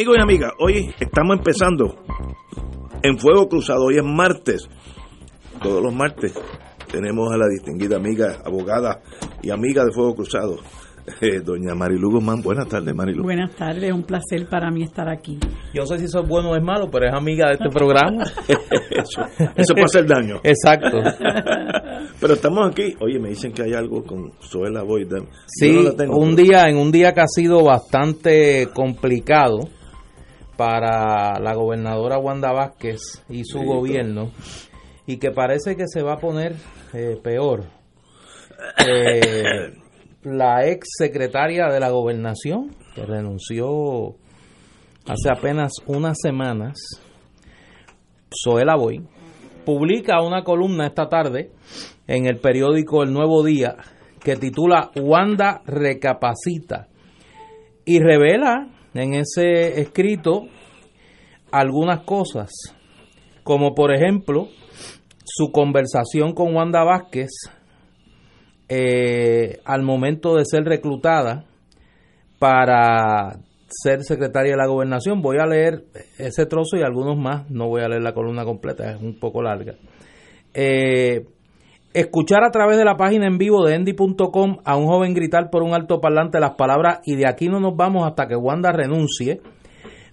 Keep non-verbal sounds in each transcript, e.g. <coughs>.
Amigos y amigas, hoy estamos empezando en Fuego Cruzado. Hoy es martes. Todos los martes tenemos a la distinguida amiga, abogada y amiga de Fuego Cruzado, <laughs> eh, doña Marilu Guzmán. Buenas tardes, Marilu. Buenas tardes, un placer para mí estar aquí. Yo no sé si eso es bueno o es malo, pero es amiga de este programa. <laughs> eso, eso puede hacer daño. <laughs> Exacto. Pero estamos aquí. Oye, me dicen que hay algo con Zoela Boyd. Sí, no la tengo, un día, en un día que ha sido bastante complicado para la gobernadora Wanda Vázquez y su gobierno, y que parece que se va a poner eh, peor. Eh, la ex secretaria de la gobernación, que renunció hace apenas unas semanas, Zoela Boy, publica una columna esta tarde en el periódico El Nuevo Día que titula Wanda recapacita y revela en ese escrito algunas cosas, como por ejemplo su conversación con Wanda Vázquez eh, al momento de ser reclutada para ser secretaria de la gobernación. Voy a leer ese trozo y algunos más, no voy a leer la columna completa, es un poco larga. Eh, escuchar a través de la página en vivo de endy.com a un joven gritar por un altoparlante las palabras y de aquí no nos vamos hasta que Wanda renuncie,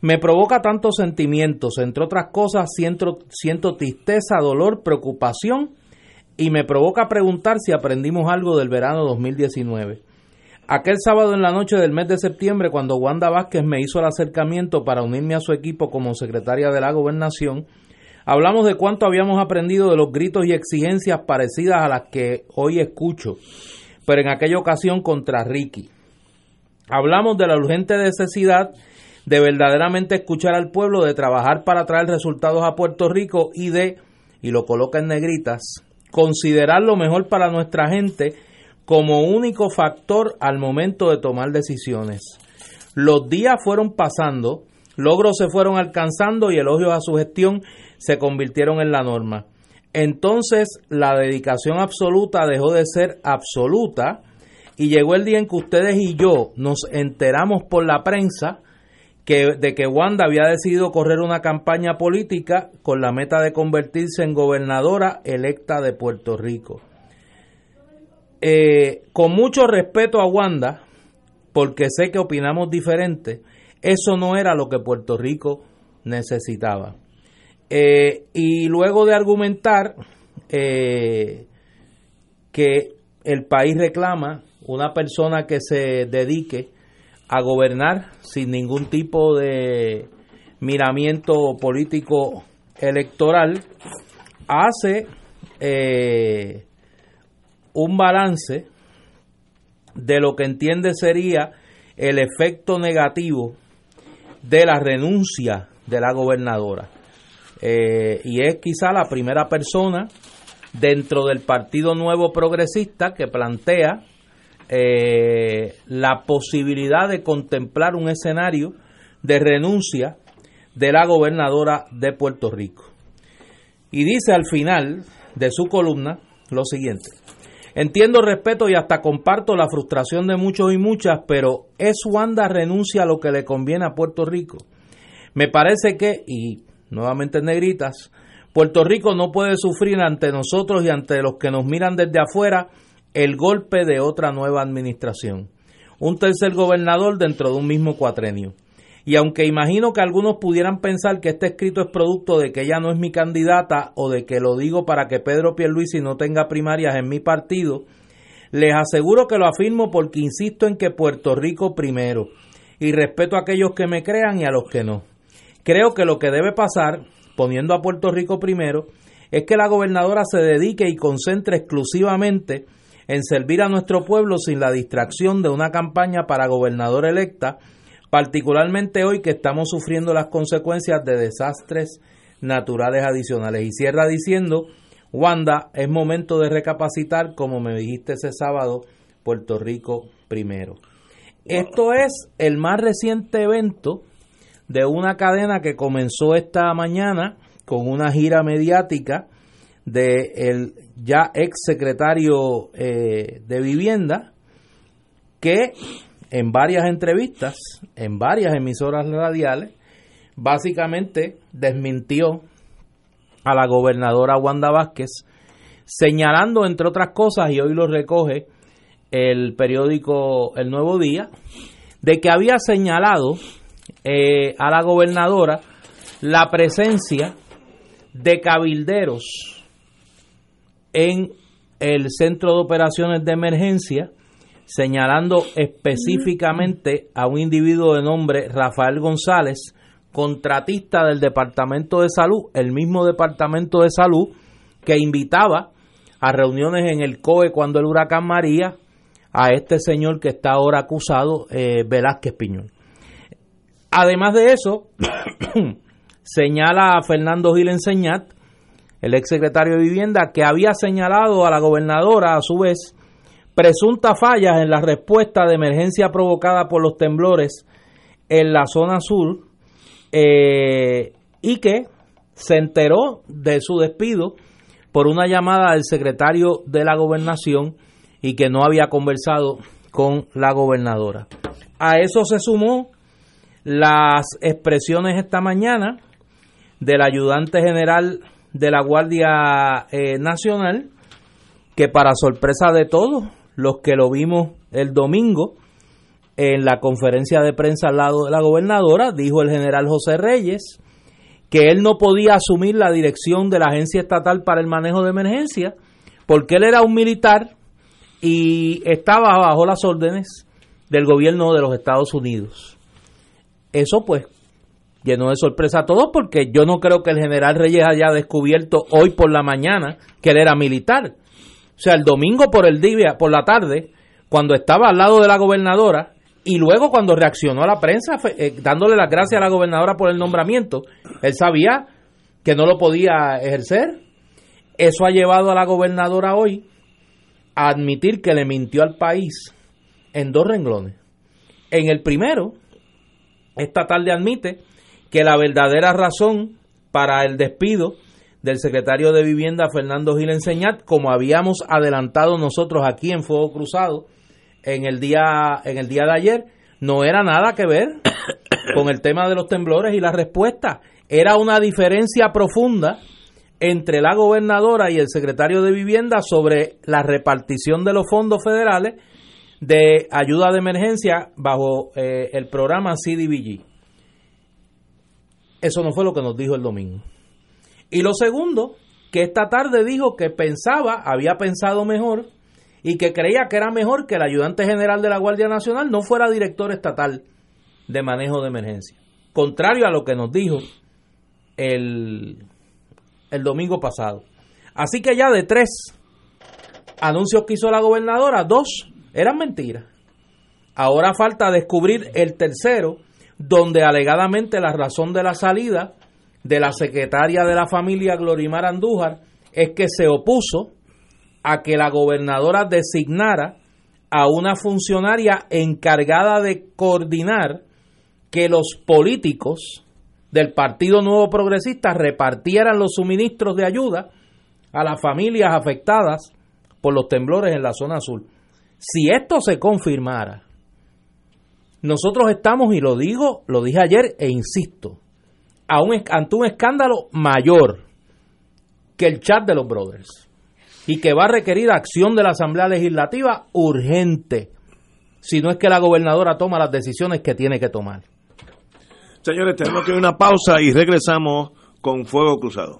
me provoca tantos sentimientos, entre otras cosas siento, siento tristeza, dolor, preocupación y me provoca preguntar si aprendimos algo del verano 2019. Aquel sábado en la noche del mes de septiembre, cuando Wanda Vázquez me hizo el acercamiento para unirme a su equipo como secretaria de la gobernación, hablamos de cuánto habíamos aprendido de los gritos y exigencias parecidas a las que hoy escucho, pero en aquella ocasión contra Ricky. Hablamos de la urgente necesidad de verdaderamente escuchar al pueblo, de trabajar para traer resultados a Puerto Rico y de, y lo coloca en negritas, considerar lo mejor para nuestra gente como único factor al momento de tomar decisiones. Los días fueron pasando, logros se fueron alcanzando y elogios a su gestión se convirtieron en la norma. Entonces la dedicación absoluta dejó de ser absoluta y llegó el día en que ustedes y yo nos enteramos por la prensa que, de que Wanda había decidido correr una campaña política con la meta de convertirse en gobernadora electa de Puerto Rico. Eh, con mucho respeto a Wanda, porque sé que opinamos diferente, eso no era lo que Puerto Rico necesitaba. Eh, y luego de argumentar eh, que el país reclama una persona que se dedique a gobernar sin ningún tipo de miramiento político electoral, hace eh, un balance de lo que entiende sería el efecto negativo de la renuncia de la gobernadora. Eh, y es quizá la primera persona dentro del Partido Nuevo Progresista que plantea eh, la posibilidad de contemplar un escenario de renuncia de la gobernadora de Puerto Rico. Y dice al final de su columna lo siguiente. Entiendo, respeto y hasta comparto la frustración de muchos y muchas, pero ¿es Wanda renuncia a lo que le conviene a Puerto Rico? Me parece que, y nuevamente en negritas, Puerto Rico no puede sufrir ante nosotros y ante los que nos miran desde afuera el golpe de otra nueva administración. Un tercer gobernador dentro de un mismo cuatrenio. Y aunque imagino que algunos pudieran pensar que este escrito es producto de que ella no es mi candidata o de que lo digo para que Pedro Pierluisi no tenga primarias en mi partido, les aseguro que lo afirmo porque insisto en que Puerto Rico primero y respeto a aquellos que me crean y a los que no. Creo que lo que debe pasar, poniendo a Puerto Rico primero, es que la gobernadora se dedique y concentre exclusivamente en servir a nuestro pueblo sin la distracción de una campaña para gobernador electa particularmente hoy que estamos sufriendo las consecuencias de desastres naturales adicionales. Y cierra diciendo, Wanda, es momento de recapacitar, como me dijiste ese sábado, Puerto Rico primero. Esto es el más reciente evento de una cadena que comenzó esta mañana con una gira mediática de el ya ex secretario eh, de vivienda que en varias entrevistas, en varias emisoras radiales, básicamente desmintió a la gobernadora Wanda Vázquez, señalando, entre otras cosas, y hoy lo recoge el periódico El Nuevo Día, de que había señalado eh, a la gobernadora la presencia de cabilderos en el centro de operaciones de emergencia, señalando específicamente a un individuo de nombre Rafael González, contratista del Departamento de Salud, el mismo Departamento de Salud que invitaba a reuniones en el COE cuando el huracán María a este señor que está ahora acusado, eh, Velázquez Piñón. Además de eso, <coughs> señala a Fernando Gil Enseñat, el exsecretario de Vivienda, que había señalado a la gobernadora, a su vez, presuntas fallas en la respuesta de emergencia provocada por los temblores en la zona sur eh, y que se enteró de su despido por una llamada del secretario de la gobernación y que no había conversado con la gobernadora. A eso se sumó las expresiones esta mañana del ayudante general de la Guardia eh, Nacional, que para sorpresa de todos los que lo vimos el domingo en la conferencia de prensa al lado de la gobernadora, dijo el general José Reyes que él no podía asumir la dirección de la Agencia Estatal para el Manejo de Emergencia porque él era un militar y estaba bajo las órdenes del gobierno de los Estados Unidos. Eso pues llenó de sorpresa a todos porque yo no creo que el general Reyes haya descubierto hoy por la mañana que él era militar. O sea, el domingo por el día, por la tarde, cuando estaba al lado de la gobernadora y luego cuando reaccionó a la prensa eh, dándole las gracias a la gobernadora por el nombramiento, él sabía que no lo podía ejercer. Eso ha llevado a la gobernadora hoy a admitir que le mintió al país en dos renglones. En el primero, esta tarde admite que la verdadera razón para el despido del secretario de Vivienda Fernando Gil Enseñat, como habíamos adelantado nosotros aquí en Fuego Cruzado en el día en el día de ayer, no era nada que ver <coughs> con el tema de los temblores y la respuesta, era una diferencia profunda entre la gobernadora y el secretario de Vivienda sobre la repartición de los fondos federales de ayuda de emergencia bajo eh, el programa CDBG. Eso no fue lo que nos dijo el domingo. Y lo segundo, que esta tarde dijo que pensaba, había pensado mejor y que creía que era mejor que el ayudante general de la Guardia Nacional no fuera director estatal de manejo de emergencia. Contrario a lo que nos dijo el el domingo pasado. Así que ya de tres anuncios que hizo la gobernadora, dos eran mentiras. Ahora falta descubrir el tercero, donde alegadamente la razón de la salida de la secretaria de la familia Glorimar Andújar es que se opuso a que la gobernadora designara a una funcionaria encargada de coordinar que los políticos del Partido Nuevo Progresista repartieran los suministros de ayuda a las familias afectadas por los temblores en la zona sur. Si esto se confirmara, nosotros estamos, y lo digo, lo dije ayer e insisto, ante un escándalo mayor que el chat de los brothers y que va a requerir acción de la Asamblea Legislativa urgente, si no es que la gobernadora toma las decisiones que tiene que tomar. Señores, tenemos que ir a una pausa y regresamos con Fuego Cruzado.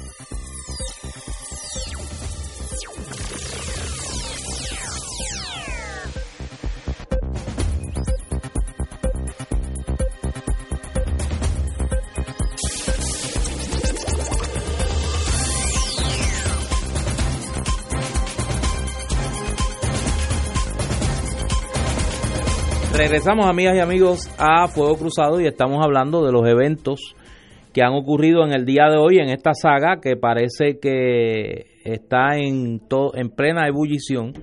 Regresamos, amigas y amigos, a Fuego Cruzado y estamos hablando de los eventos que han ocurrido en el día de hoy en esta saga que parece que está en, en plena ebullición.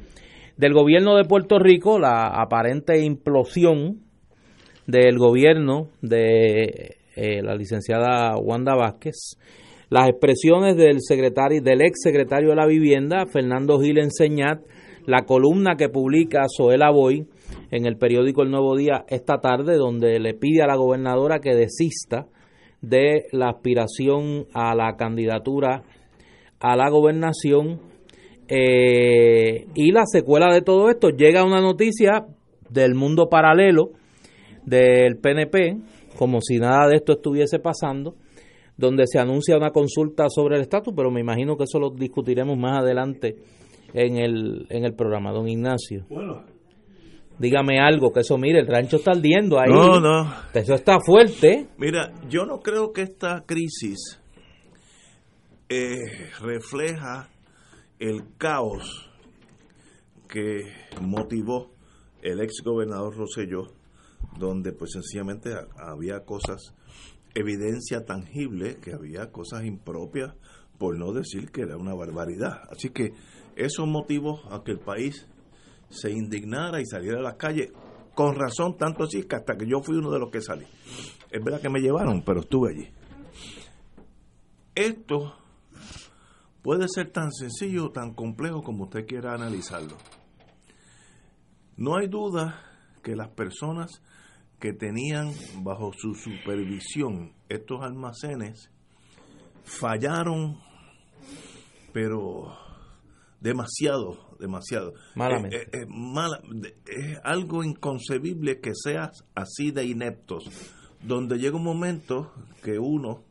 Del gobierno de Puerto Rico, la aparente implosión del gobierno de eh, la licenciada Wanda Vázquez, las expresiones del secretario, del ex secretario de la Vivienda, Fernando Gil Enseñat, la columna que publica Zoela Boy en el periódico El Nuevo Día esta tarde, donde le pide a la gobernadora que desista de la aspiración a la candidatura a la gobernación. Eh, y la secuela de todo esto llega una noticia del mundo paralelo del PNP, como si nada de esto estuviese pasando, donde se anuncia una consulta sobre el estatus, pero me imagino que eso lo discutiremos más adelante en el, en el programa, don Ignacio. Bueno. Dígame algo, que eso, mire, el rancho está ardiendo ahí. No, no. Eso está fuerte. Mira, yo no creo que esta crisis eh, refleja el caos que motivó el ex gobernador Rosselló, donde pues sencillamente había cosas, evidencia tangible, que había cosas impropias, por no decir que era una barbaridad. Así que eso motivó a que el país se indignara y saliera a las calles, con razón, tanto así que hasta que yo fui uno de los que salí. Es verdad que me llevaron, pero estuve allí. Esto puede ser tan sencillo o tan complejo como usted quiera analizarlo. No hay duda que las personas que tenían bajo su supervisión estos almacenes fallaron, pero demasiado, demasiado. Malamente. Eh, eh, eh, es algo inconcebible que seas así de ineptos, donde llega un momento que uno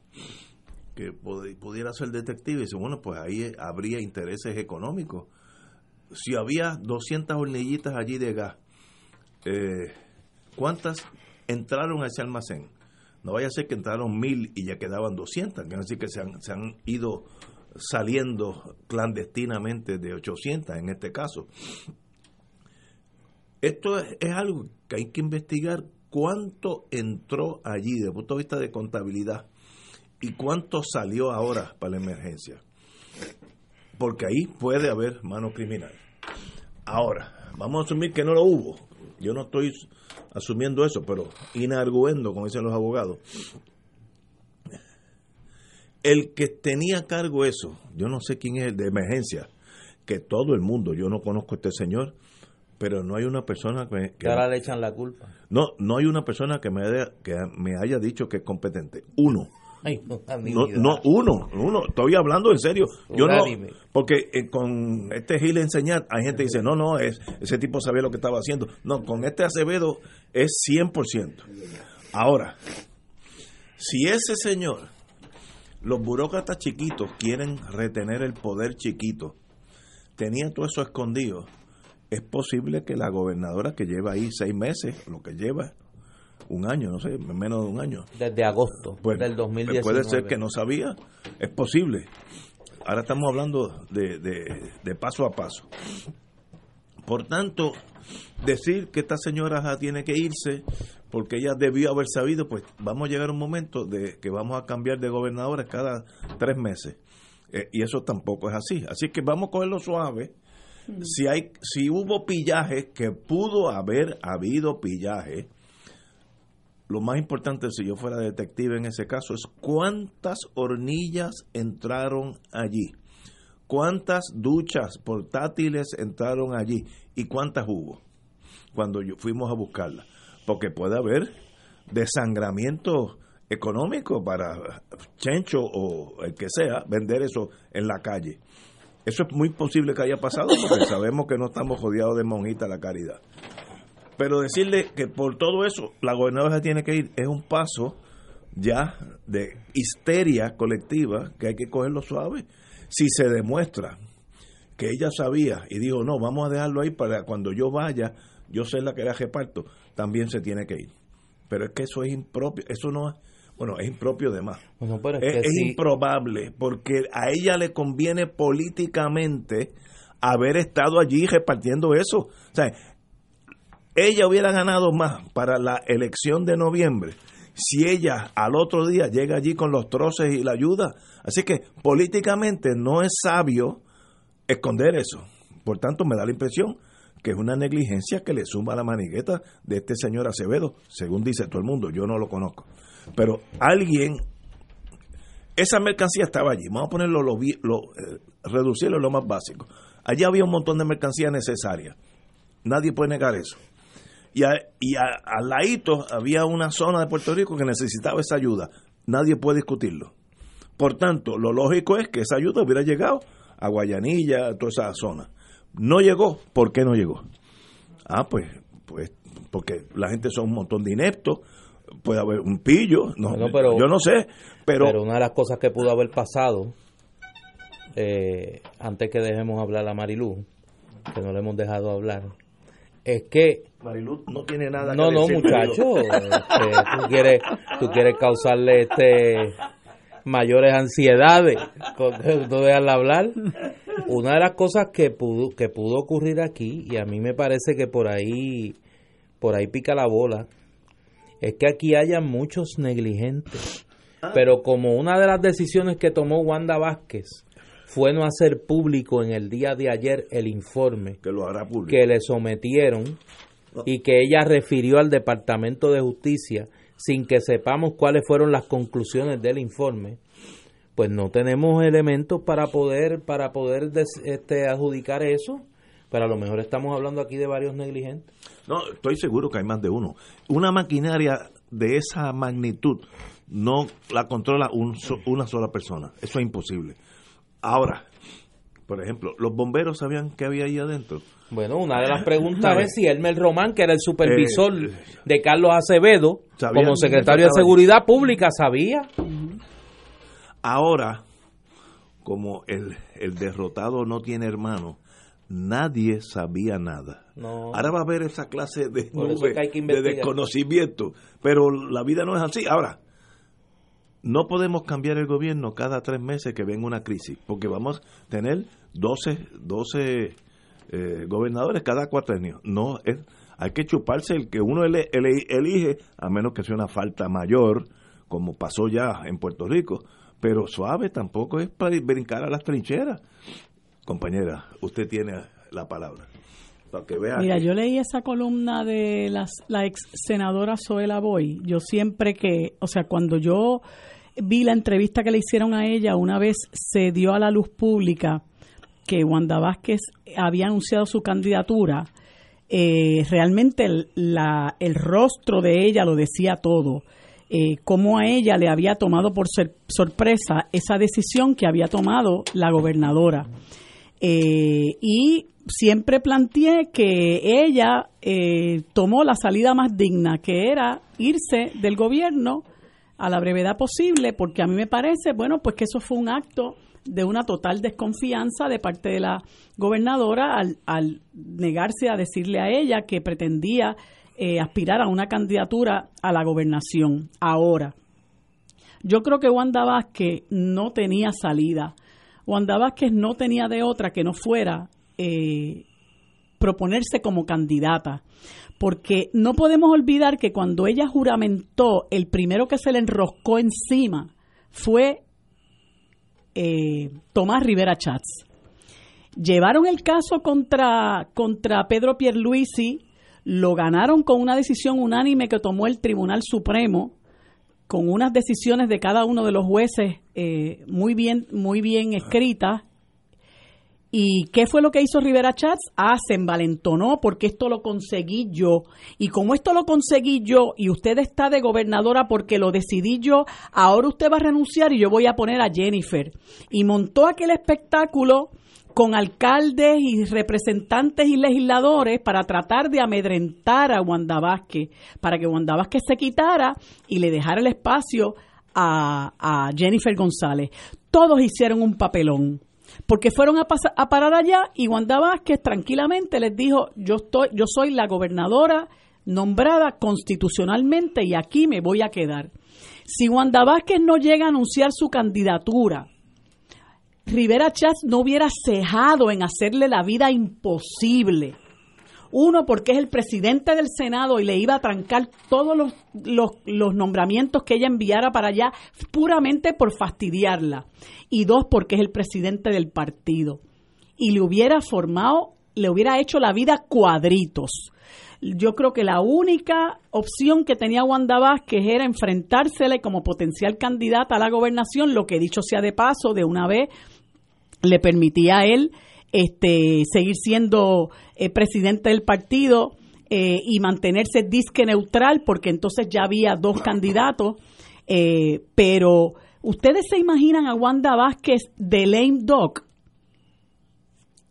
que pudiera ser detective y dice, bueno, pues ahí habría intereses económicos. Si había 200 hornillitas allí de gas, ¿cuántas entraron a ese almacén? No vaya a ser que entraron mil y ya quedaban 200, quiere decir que se han, se han ido saliendo clandestinamente de 800 en este caso. Esto es, algo que hay que investigar cuánto entró allí desde el punto de vista de contabilidad y cuánto salió ahora para la emergencia. Porque ahí puede haber mano criminal. Ahora, vamos a asumir que no lo hubo. Yo no estoy asumiendo eso, pero inarguendo, como dicen los abogados el que tenía cargo eso, yo no sé quién es el de emergencia, que todo el mundo, yo no conozco a este señor, pero no hay una persona que, que ahora le echan la culpa. No, no hay una persona que me haya, que me haya dicho que es competente. Uno. no, no, uno, uno, estoy hablando en serio. Yo no, porque eh, con este Gil enseñar, hay gente que dice, no, no, es, ese tipo sabía lo que estaba haciendo. No, con este Acevedo es 100%. Ahora, si ese señor los burócratas chiquitos quieren retener el poder chiquito. Tenían todo eso escondido. Es posible que la gobernadora que lleva ahí seis meses, lo que lleva un año, no sé, menos de un año. Desde agosto del 2019. Puede ser que no sabía, es posible. Ahora estamos hablando de, de paso a paso. Por tanto, decir que esta señora tiene que irse porque ella debió haber sabido, pues vamos a llegar a un momento de que vamos a cambiar de gobernadora cada tres meses. Eh, y eso tampoco es así. Así que vamos a cogerlo suave. Si, hay, si hubo pillaje, que pudo haber habido pillaje, lo más importante si yo fuera detective en ese caso es cuántas hornillas entraron allí, cuántas duchas portátiles entraron allí y cuántas hubo cuando yo, fuimos a buscarlas porque puede haber desangramiento económico para Chencho o el que sea vender eso en la calle. Eso es muy posible que haya pasado porque <laughs> sabemos que no estamos rodeados de monjitas la caridad. Pero decirle que por todo eso la gobernadora tiene que ir es un paso ya de histeria colectiva que hay que cogerlo suave. Si se demuestra que ella sabía y dijo, no, vamos a dejarlo ahí para cuando yo vaya, yo sé la que era reparto, también se tiene que ir. Pero es que eso es impropio, eso no bueno, es impropio de más. es, improbable, porque a ella le conviene políticamente haber estado allí repartiendo eso. O sea, ella hubiera ganado más para la elección de noviembre si ella al otro día llega allí con los troces y la ayuda. Así que políticamente no es sabio esconder eso. Por tanto, me da la impresión que es una negligencia que le suma a la manigueta de este señor Acevedo, según dice todo el mundo, yo no lo conozco. Pero alguien, esa mercancía estaba allí, vamos a ponerlo, lo, eh, reducirlo a lo más básico. Allí había un montón de mercancía necesaria, nadie puede negar eso. Y, y al ladito había una zona de Puerto Rico que necesitaba esa ayuda, nadie puede discutirlo. Por tanto, lo lógico es que esa ayuda hubiera llegado a Guayanilla, a toda esa zona. No llegó, ¿por qué no llegó? Ah, pues, pues porque la gente son un montón de ineptos, puede haber un pillo, no, yo no sé, pero... Pero una de las cosas que pudo haber pasado, eh, antes que dejemos hablar a Marilú, que no le hemos dejado hablar, es que Marilú no tiene nada no, no, muchacho, <laughs> este, tú quieres tú quieres causarle este mayores ansiedades con no dejarla hablar. Una de las cosas que pudo, que pudo ocurrir aquí, y a mí me parece que por ahí, por ahí pica la bola, es que aquí haya muchos negligentes. Ah. Pero como una de las decisiones que tomó Wanda Vázquez fue no hacer público en el día de ayer el informe que, lo hará público. que le sometieron y que ella refirió al Departamento de Justicia sin que sepamos cuáles fueron las conclusiones del informe, pues no tenemos elementos para poder para poder este, adjudicar eso. Pero a lo mejor estamos hablando aquí de varios negligentes. No, estoy seguro que hay más de uno. Una maquinaria de esa magnitud no la controla una sola persona. Eso es imposible. Ahora, por ejemplo, ¿los bomberos sabían qué había ahí adentro? Bueno, una de las preguntas es si Elmer Román, que era el supervisor eh, de Carlos Acevedo, como secretario de Seguridad Pública, sabía. Ahora, como el, el derrotado no tiene hermano, nadie sabía nada. Ahora va a haber esa clase de, de desconocimiento, pero la vida no es así. Ahora, no podemos cambiar el gobierno cada tres meses que venga una crisis, porque vamos a tener 12, 12 eh, gobernadores cada cuatro años. No, es, hay que chuparse el que uno elige, a menos que sea una falta mayor, como pasó ya en Puerto Rico. Pero suave tampoco es para brincar a las trincheras. Compañera, usted tiene la palabra. Para que vea Mira, yo leí esa columna de las, la ex senadora Zoela Boy. Yo siempre que, o sea, cuando yo vi la entrevista que le hicieron a ella, una vez se dio a la luz pública que Wanda Vázquez había anunciado su candidatura, eh, realmente el, la, el, rostro de ella lo decía todo. Eh, cómo a ella le había tomado por sorpresa esa decisión que había tomado la gobernadora. Eh, y siempre planteé que ella eh, tomó la salida más digna, que era irse del gobierno a la brevedad posible, porque a mí me parece, bueno, pues que eso fue un acto de una total desconfianza de parte de la gobernadora al, al negarse a decirle a ella que pretendía eh, aspirar a una candidatura a la gobernación. Ahora, yo creo que Wanda Vázquez no tenía salida. Wanda Vázquez no tenía de otra que no fuera eh, proponerse como candidata. Porque no podemos olvidar que cuando ella juramentó, el primero que se le enroscó encima fue eh, Tomás Rivera Chats. Llevaron el caso contra, contra Pedro Pierluisi, lo ganaron con una decisión unánime que tomó el Tribunal Supremo, con unas decisiones de cada uno de los jueces eh, muy bien, muy bien escritas. ¿Y qué fue lo que hizo Rivera Chats? Ah, se envalentonó porque esto lo conseguí yo. Y como esto lo conseguí yo y usted está de gobernadora porque lo decidí yo, ahora usted va a renunciar y yo voy a poner a Jennifer. Y montó aquel espectáculo con alcaldes y representantes y legisladores para tratar de amedrentar a Wanda Vázquez, para que Wanda Vázquez se quitara y le dejara el espacio a, Jennifer González. Todos hicieron un papelón porque fueron a, a parar allá y Wanda Vázquez tranquilamente les dijo, yo, estoy, yo soy la gobernadora nombrada constitucionalmente y aquí me voy a quedar. Si Wanda Vázquez no llega a anunciar su candidatura, Rivera Chats no hubiera cejado en hacerle la vida imposible. Uno, porque es el presidente del Senado y le iba a trancar todos los, los, nombramientos que ella enviara para allá puramente por fastidiarla. Y dos, porque es el presidente del partido. Y le hubiera formado, le hubiera hecho la vida cuadritos. Yo creo que la única opción que tenía Wanda Vázquez era enfrentársele como potencial candidata a la gobernación, lo que dicho sea de paso, de una vez le permitía a él este, seguir siendo eh, presidente del partido eh, y mantenerse disque neutral, porque entonces ya había dos candidatos. Eh, pero, ¿ustedes se imaginan a Wanda Vázquez de lame dog?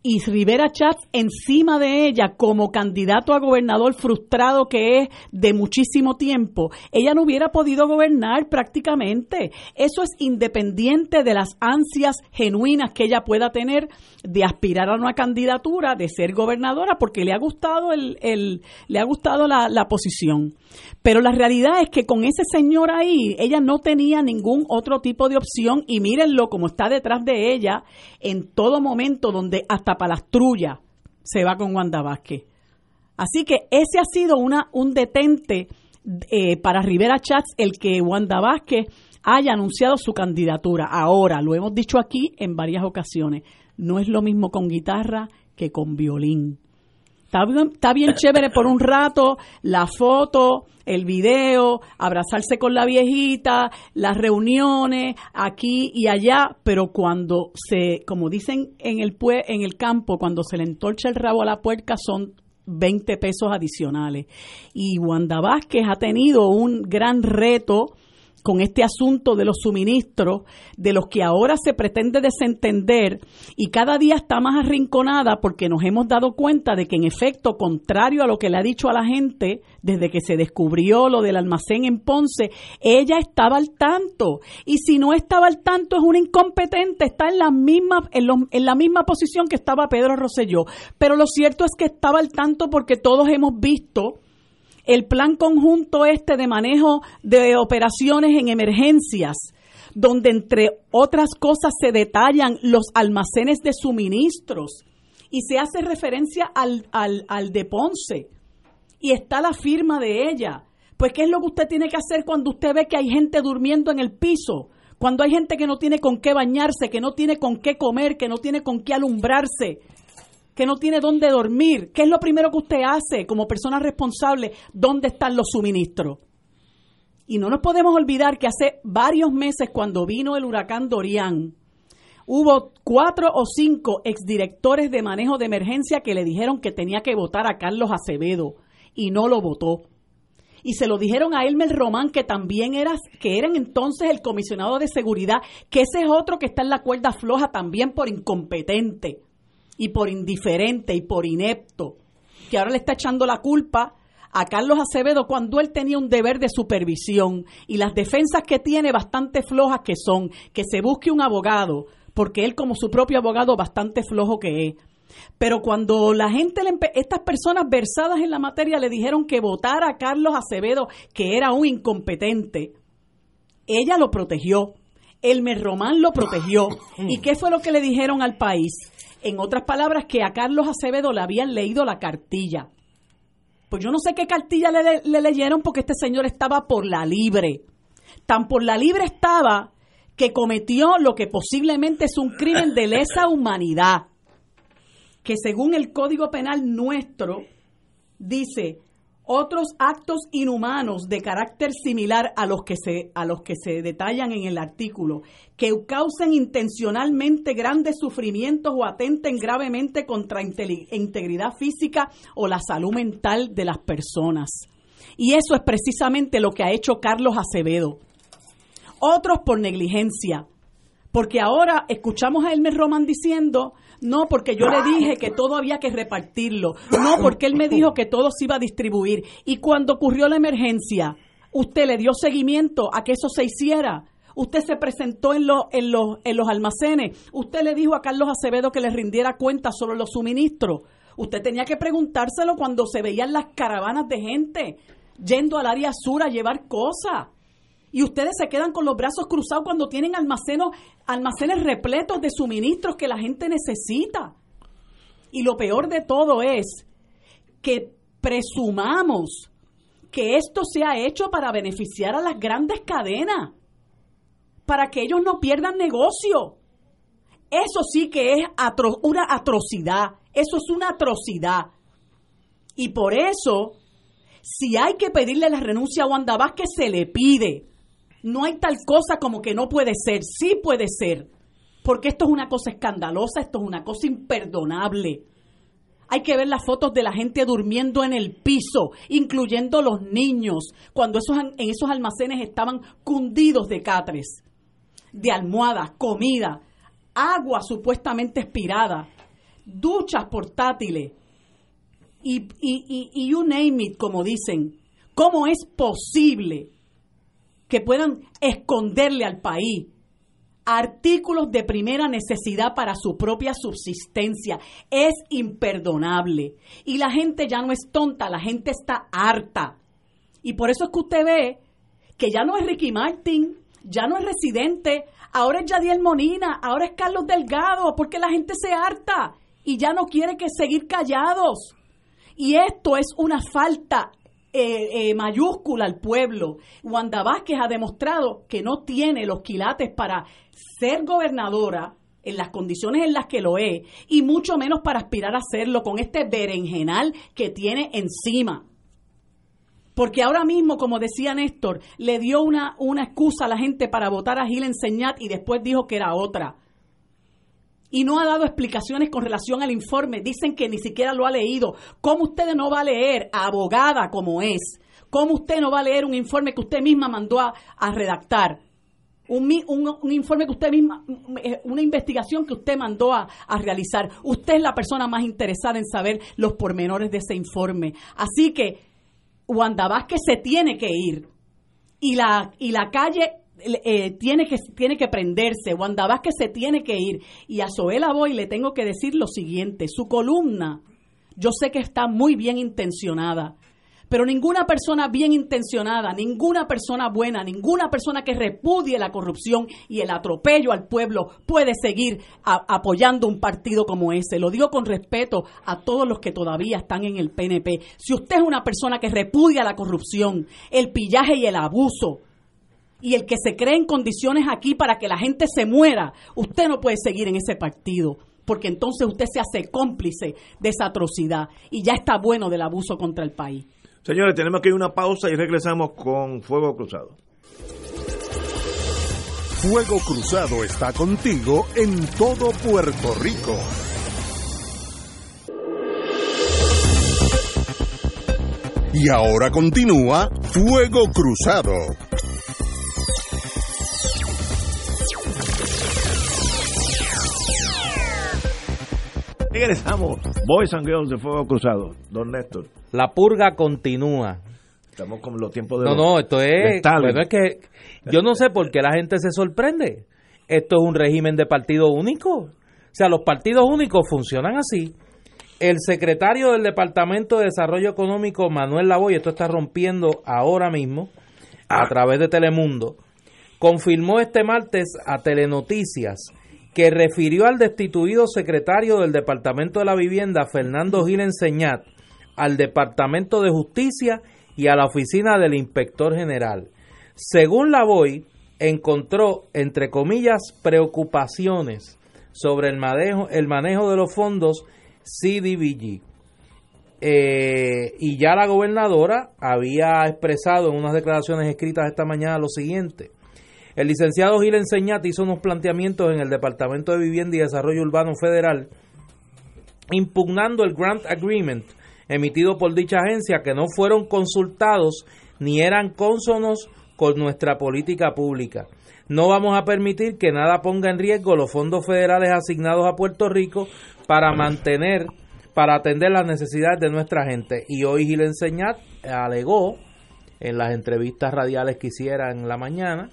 Y Rivera Chatz encima de ella como candidato a gobernador frustrado que es de muchísimo tiempo, ella no hubiera podido gobernar prácticamente. Eso es independiente de las ansias genuinas que ella pueda tener de aspirar a una candidatura, de ser gobernadora, porque le ha gustado el, el le ha gustado la, la posición. Pero la realidad es que con ese señor ahí, ella no tenía ningún otro tipo de opción y mírenlo como está detrás de ella en todo momento donde hasta para las trullas se va con Wanda Vázquez. Así que ese ha sido una, un detente eh, para Rivera Chats el que Wanda Vázquez haya anunciado su candidatura. Ahora, lo hemos dicho aquí en varias ocasiones, no es lo mismo con guitarra que con violín. Está bien, <laughs> chévere por un rato la foto, el video, abrazarse con la viejita, las reuniones aquí y allá, pero cuando se, como dicen en el, en el campo, cuando se le entorcha el rabo a la puerca son 20 pesos adicionales. Y Wanda Vázquez ha tenido un gran reto con este asunto de los suministros, de los que ahora se pretende desentender y cada día está más arrinconada porque nos hemos dado cuenta de que en efecto, contrario a lo que le ha dicho a la gente desde que se descubrió lo del almacén en Ponce, ella estaba al tanto. Y si no estaba al tanto es una incompetente, está en la misma en, en la misma posición que estaba Pedro Rosselló, pero lo cierto es que estaba al tanto porque todos hemos visto el plan conjunto este de manejo de operaciones en emergencias, donde entre otras cosas se detallan los almacenes de suministros y se hace referencia al, al, al de Ponce y está la firma de ella. Pues, ¿qué es lo que usted tiene que hacer cuando usted ve que hay gente durmiendo en el piso? Cuando hay gente que no tiene con qué bañarse, que no tiene con qué comer, que no tiene con qué alumbrarse, que no tiene dónde dormir, ¿qué es lo primero que usted hace como persona responsable? ¿Dónde están los suministros? Y no nos podemos olvidar que hace varios meses cuando vino el huracán Dorian, hubo cuatro o cinco exdirectores de manejo de emergencia que le dijeron que tenía que votar a Carlos Acevedo y no lo votó. Y se lo dijeron a Elmer Román, que también era, que eran entonces el comisionado de seguridad, que ese es otro que está en la cuerda floja también por incompetente y por indiferente y por inepto, que ahora le está echando la culpa a Carlos Acevedo cuando él tenía un deber de supervisión y las defensas que tiene bastante flojas que son que se busque un abogado, porque él como su propio abogado bastante flojo que es. Pero cuando la gente, estas personas versadas en la materia le dijeron que votara a Carlos Acevedo, que era un incompetente, ella lo protegió. Elmer Román lo protegió. ¿Y qué fue lo que le dijeron al país? En otras palabras, que a Carlos Acevedo le habían leído la cartilla. Pues yo no sé qué cartilla le, leyeron porque este señor estaba por la libre. Tan por la libre estaba que cometió lo que posiblemente es un crimen de lesa humanidad, que según el Código Penal nuestro dice otros actos inhumanos de carácter similar a los que se a los que se detallan en el artículo que causen intencionalmente grandes sufrimientos o atenten gravemente contra integridad física o la salud mental de las personas. Y eso es precisamente lo que ha hecho Carlos Acevedo. Otros por negligencia, porque ahora escuchamos a Elmer Roman diciendo no, porque yo le dije que todo había que repartirlo. No, porque él me dijo que todo se iba a distribuir. Y cuando ocurrió la emergencia, usted le dio seguimiento a que eso se hiciera. Usted se presentó en, los, en, los, en los almacenes. Usted le dijo a Carlos Acevedo que le rindiera cuenta sobre los suministros. Usted tenía que preguntárselo cuando se veían las caravanas de gente yendo al área sur a llevar cosas y ustedes se quedan con los brazos cruzados cuando tienen almacenos, almacenes repletos de suministros que la gente necesita. Y lo peor de todo es que presumamos que esto se ha hecho para beneficiar a las grandes cadenas, para que ellos no pierdan negocio. Eso sí que es una atrocidad, eso es una atrocidad. Y por eso, si hay que pedirle la renuncia a Wanda Vázquez, se le pide. No hay tal cosa como que no puede ser, sí puede ser, porque esto es una cosa escandalosa, esto es una cosa imperdonable. Hay que ver las fotos de la gente durmiendo en el piso, incluyendo los niños, cuando esos, en esos almacenes estaban cundidos de catres, de almohadas, comida, agua supuestamente expirada, duchas portátiles y, y, y, you name it, como dicen. ¿Cómo es posible que puedan esconderle al país artículos de primera necesidad para su propia subsistencia. Es imperdonable. Y la gente ya no es tonta, la gente está harta. Y por eso es que usted ve que ya no es Ricky Martin, ya no es residente, ahora es Yadiel Monina, ahora es Carlos Delgado, porque la gente se harta y ya no quiere que seguir callados. Y esto es una falta eh, eh, mayúscula al pueblo. Wanda Vázquez ha demostrado que no tiene los quilates para ser gobernadora en las condiciones en las que lo es y mucho menos para aspirar a hacerlo con este berenjenal que tiene encima. Porque ahora mismo, como decía Néstor, le dio una, una excusa a la gente para votar a Gil Enseñat y después dijo que era otra y no ha dado explicaciones con relación al informe. Dicen que ni siquiera lo ha leído. ¿Cómo usted no va a leer, abogada como es? ¿Cómo usted no va a leer un informe que usted misma mandó a, redactar? Un, un, informe que usted misma, eh, una investigación que usted mandó a, a, realizar. Usted es la persona más interesada en saber los pormenores de ese informe. Así que Wanda Vázquez se tiene que ir. Y la, y la calle eh, tiene, que, tiene que prenderse, Wanda Vázquez se tiene que ir. Y a Zoela Boy le tengo que decir lo siguiente, su columna, yo sé que está muy bien intencionada, pero ninguna persona bien intencionada, ninguna persona buena, ninguna persona que repudie la corrupción y el atropello al pueblo puede seguir apoyando un partido como ese. Lo digo con respeto a todos los que todavía están en el PNP. Si usted es una persona que repudia la corrupción, el pillaje y el abuso, y el que se cree en condiciones aquí para que la gente se muera, usted no puede seguir en ese partido, porque entonces usted se hace cómplice de esa atrocidad y ya está bueno del abuso contra el país. Señores, tenemos que ir a una pausa y regresamos con Fuego Cruzado. Fuego Cruzado está contigo en todo Puerto Rico. Y ahora continúa Fuego Cruzado. Regresamos. Boys and Girls de Fuego Cruzado. Don Néstor. La purga continúa. Estamos con los tiempos de. No, no, esto es. Bueno, es que yo no sé por qué la gente se sorprende. Esto es un régimen de partido único. O sea, los partidos únicos funcionan así. El secretario del Departamento de Desarrollo Económico, Manuel Lavoy, esto está rompiendo ahora mismo, a ah. través de Telemundo, confirmó este martes a Telenoticias que refirió al destituido secretario del Departamento de la Vivienda, Fernando Gil Enseñat, al Departamento de Justicia y a la oficina del Inspector General. Según la VOY, encontró, entre comillas, preocupaciones sobre el manejo, el manejo de los fondos CDBG. Eh, y ya la gobernadora había expresado en unas declaraciones escritas esta mañana lo siguiente. El licenciado Gil Enseñat hizo unos planteamientos en el Departamento de Vivienda y Desarrollo Urbano Federal impugnando el Grant Agreement emitido por dicha agencia que no fueron consultados ni eran cónsonos con nuestra política pública. No vamos a permitir que nada ponga en riesgo los fondos federales asignados a Puerto Rico para mantener, para atender las necesidades de nuestra gente. Y hoy Gil Enseñat alegó en las entrevistas radiales que hiciera en la mañana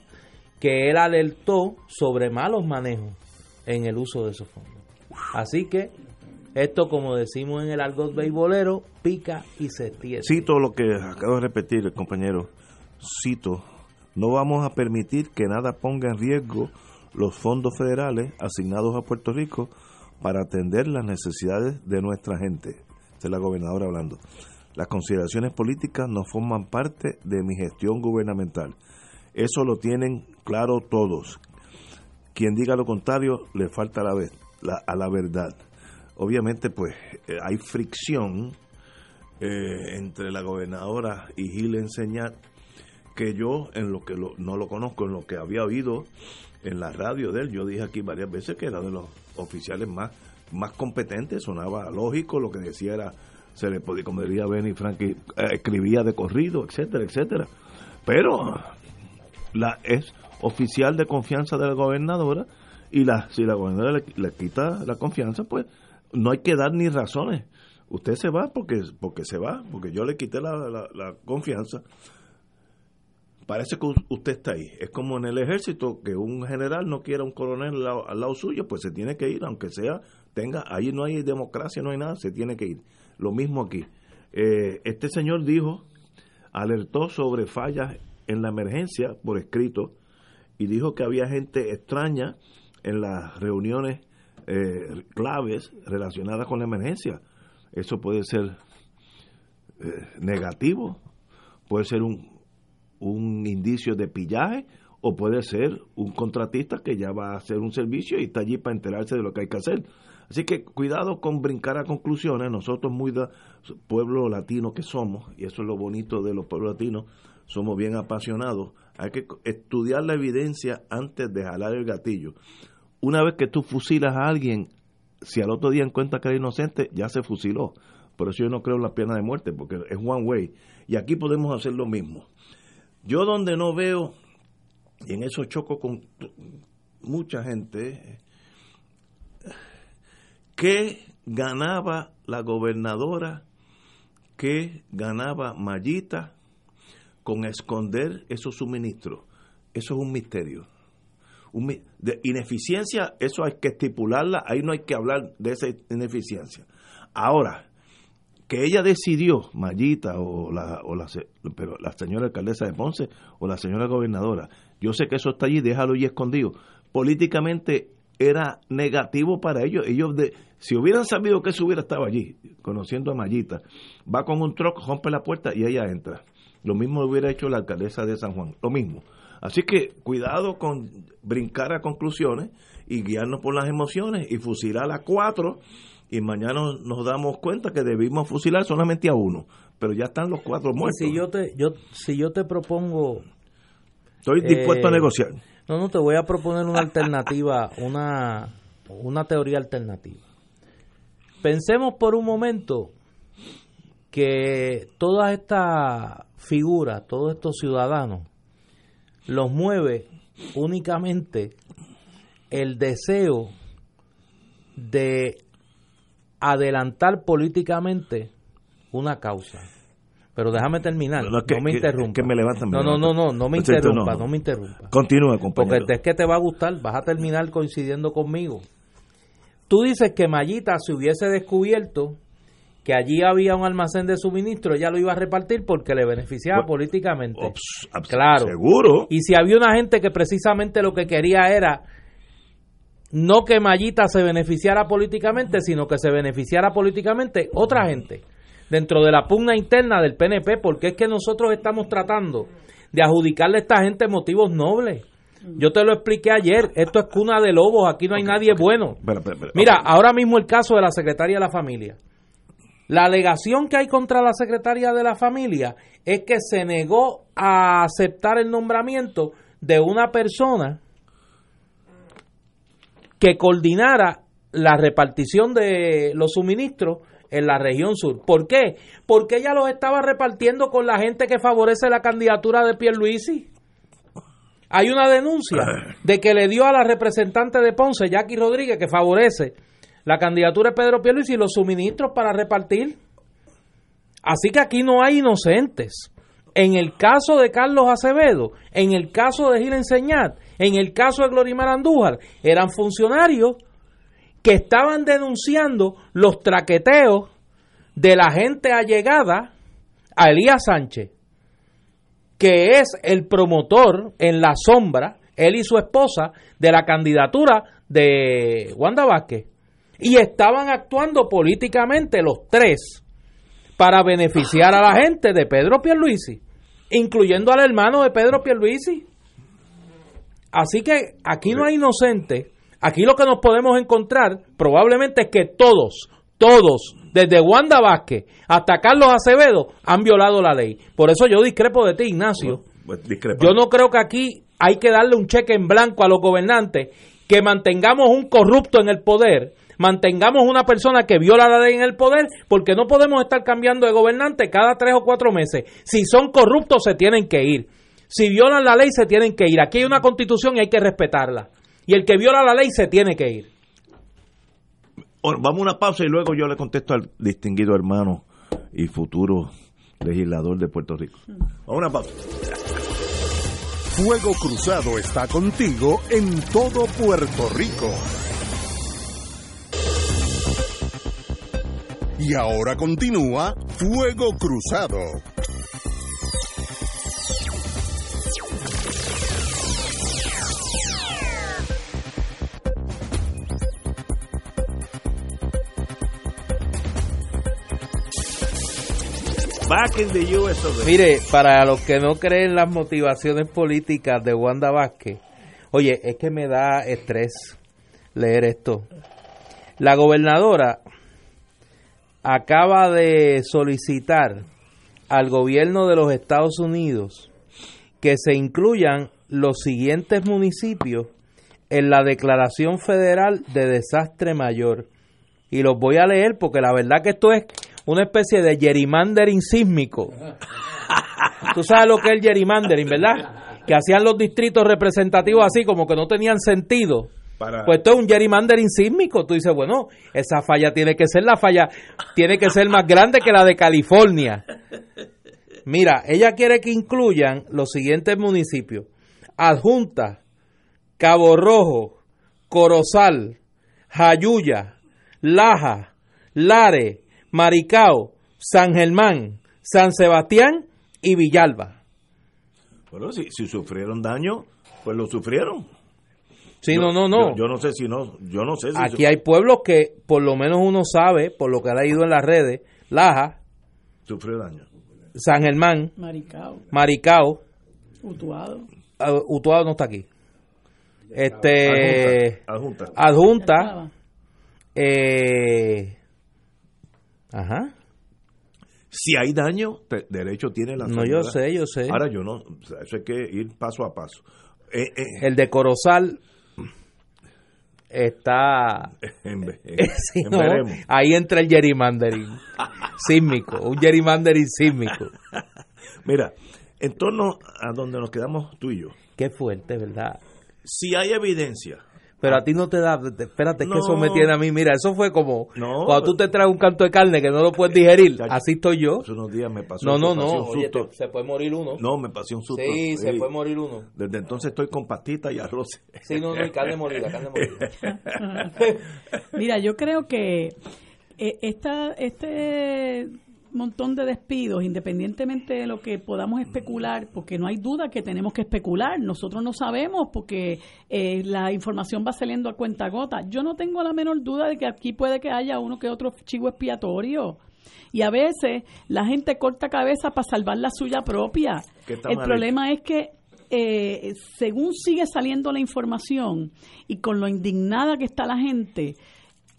que él alertó sobre malos manejos en el uso de esos fondos. Así que esto, como decimos en el argot beisbolero, pica y se tiene. Cito lo que acabo de repetir compañero. Cito, no vamos a permitir que nada ponga en riesgo los fondos federales asignados a Puerto Rico para atender las necesidades de nuestra gente. es la gobernadora hablando, las consideraciones políticas no forman parte de mi gestión gubernamental. Eso lo tienen claro todos. Quien diga lo contrario le falta la, a la verdad. Obviamente, pues eh, hay fricción eh, entre la gobernadora y Gil Enseñar, que yo, en lo que no lo conozco, en lo que había oído en la radio de él, yo dije aquí varias veces que era de los oficiales más, más competentes, sonaba lógico, lo que decía era se le podía, como diría Benny Frankie, eh, escribía de corrido, etcétera, etcétera. Pero la es oficial de confianza de la gobernadora y la, si la gobernadora le, quita la confianza, pues no hay que dar ni razones. Usted se va porque, porque se va, porque yo le quité la, la confianza. Parece que usted está ahí. Es como en el ejército, que un general no quiera un coronel al lado suyo, pues se tiene que ir, aunque sea, tenga, ahí no hay democracia, no hay nada, se tiene que ir. Lo mismo aquí. Eh, este señor dijo, alertó sobre fallas en la emergencia por escrito y dijo que había gente extraña en las reuniones eh, claves relacionadas con la emergencia. Eso puede ser eh, negativo, puede ser un, un indicio de pillaje o puede ser un contratista que ya va a hacer un servicio y está allí para enterarse de lo que hay que hacer. Así que cuidado con brincar a conclusiones. Nosotros, muy de pueblo latino que somos, y eso es lo bonito de los pueblos latinos, somos bien apasionados. Hay que estudiar la evidencia antes de jalar el gatillo. Una vez que tú fusilas a alguien, si al otro día encuentras que era inocente, ya se fusiló. Por eso yo no creo en la pena de muerte, porque es one way. Y aquí podemos hacer lo mismo. Yo donde no veo, y en eso choco con mucha gente, ¿Qué ganaba la gobernadora? ¿Qué ganaba Mayita con esconder esos suministros? Eso es un misterio. de ineficiencia, eso hay que estipularla, ahí no hay que hablar de esa ineficiencia. Ahora, que ella decidió, Mayita o la, o la, pero la señora alcaldesa de Ponce o la señora gobernadora, yo sé que eso está allí, déjalo allí escondido. Políticamente era negativo para ellos. Ellos, de, si hubieran sabido que eso hubiera estado allí, conociendo a Mayita, va con un truck, rompe la puerta y ella entra. Lo mismo hubiera hecho la alcaldesa de San Juan, lo mismo. Así que cuidado con brincar a conclusiones y guiarnos por las emociones y fusilar a cuatro y mañana nos damos cuenta que debimos fusilar solamente a uno, pero ya están los cuatro muertos. Si yo te, yo, si yo te propongo... Estoy dispuesto a eh, negociar no, no, te voy a proponer una alternativa, <laughs> una, una teoría alternativa. Pensemos por un momento que todas estas figuras, todos estos ciudadanos, los mueve únicamente el deseo de adelantar políticamente una causa. Pero déjame terminar, no, me interrumpa. no, no, no, no, no me interrumpa, no, me interrumpa. Continúa, compañero. Porque es que te va a gustar, vas a terminar coincidiendo conmigo. Tú dices que Mayita se hubiese descubierto que allí había un almacén de suministro, ella lo iba a repartir porque le beneficiaba políticamente. claro. Seguro. Y si había una gente que precisamente lo que quería era no que Mayita se beneficiara políticamente, sino que se beneficiara políticamente otra gente dentro de la pugna interna del PNP, porque es que nosotros estamos tratando de adjudicarle a esta gente motivos nobles. Yo te lo expliqué ayer, esto es cuna de lobos, aquí no hay nadie bueno. Mira, ahora mismo el caso de la secretaria de la familia. La alegación que hay contra la secretaria de la familia es que se negó a aceptar el nombramiento de una persona que coordinara la repartición de los suministros en la región sur. ¿Por qué? Porque ella los estaba repartiendo con la gente que favorece la candidatura de Pierluisi. Hay una denuncia de que le dio a la representante de Ponce, Jackie Rodríguez, que favorece la candidatura de Pedro Pierluisi, los suministros para repartir. Así que aquí no hay inocentes. En el caso de Carlos Acevedo, en el caso de Gil Enseñat, en el caso de Glorimar Andújar, eran funcionarios que estaban denunciando los traqueteos de la gente allegada a Elías Sánchez, que es el promotor en la sombra, él y su esposa, de la candidatura de Wanda Vázquez. Y estaban actuando políticamente los tres para beneficiar a la gente de Pedro Pierluisi, incluyendo al hermano de Pedro Pierluisi. Así que aquí no hay inocente. Aquí lo que nos podemos encontrar probablemente es que todos, todos, desde Wanda Vázquez hasta Carlos Acevedo, han violado la ley. Por eso yo discrepo de ti, Ignacio. Pues. Yo no creo que aquí hay que darle un cheque en blanco a los gobernantes, que mantengamos un corrupto en el poder, mantengamos una persona que viola la ley en el poder, porque no podemos estar cambiando de gobernante cada tres o cuatro meses. Si son corruptos, se tienen que ir. Si violan la ley, se tienen que ir. Aquí hay una constitución y hay que respetarla. Y el que viola la ley se tiene que ir. Bueno, vamos a una pausa y luego yo le contesto al distinguido hermano y futuro legislador de Puerto Rico. Vamos a una pausa. Fuego Cruzado está contigo en todo Puerto Rico. Y ahora continúa Fuego Cruzado. Back in the US of A. Mire, para los que no creen las motivaciones políticas de Wanda Vázquez, oye, es que me da estrés leer esto. La gobernadora acaba de solicitar al gobierno de los Estados Unidos que se incluyan los siguientes municipios en la Declaración Federal de Desastre Mayor. Y los voy a leer porque la verdad que esto es una especie de gerrymandering sísmico. Tú sabes lo que es el gerrymandering, ¿verdad? Que hacían los distritos representativos así como que no tenían sentido. Para- Pues esto es un gerrymandering sísmico. Tú dices, bueno, esa falla tiene que ser la falla, tiene que ser más grande que la de California. Mira, ella quiere que incluyan los siguientes municipios: Adjunta, Cabo Rojo, Corozal, Jayuya, Laja, Lare, Maricao, San Germán, San Sebastián y Villalba. Bueno, si, si sufrieron daño, pues lo sufrieron. Sí, Yo- no, no, no. Yo, yo no sé si no, yo no sé si Aquí hay pueblos que por lo menos uno sabe, por lo que ha leído en las redes, Laja, sufrió daño. San Germán, Maricao, Maricao, Utuado. uh, Utuado no está aquí. Este Adjunta. adjunta. Adjunta, eh, ajá. Si hay daño, te- derecho tiene la No, yo sé, yo sé. Ahora yo no, o sea, eso hay que ir paso a paso. Eh, eh, El de Corozal está <laughs> en, <laughs> en- no, ahí entra el gerrymandering sísmico, un gerrymandering sísmico. <laughs> Mira, en torno a donde nos quedamos tú y yo, Qué fuerte, ¿verdad? si hay evidencia, Pero a ti no te da, te- espérate, es que eso me tiene a mí, mira, eso fue como No. cuando tú te traes un canto de carne que no lo puedes digerir, así estoy yo. hace unos días me pasó, No, no, me pasó no, un oye, susto. te- se puede morir uno. no, me pasó un susto. sí, se puede morir uno. Desde entonces estoy con pastita y arroz. Sí, no, no, y carne molida, carne molida. <laughs> Mira, yo creo que eh, esta, este montón de despidos, independientemente de lo que podamos especular, porque no hay duda que tenemos que especular, nosotros no sabemos porque eh, la información va saliendo a cuenta gota. Yo no tengo la menor duda de que aquí puede que haya uno que otro chivo expiatorio. Y a veces la gente corta cabeza para salvar la suya propia. El problema es que eh, según sigue saliendo la información y con lo indignada que está la gente,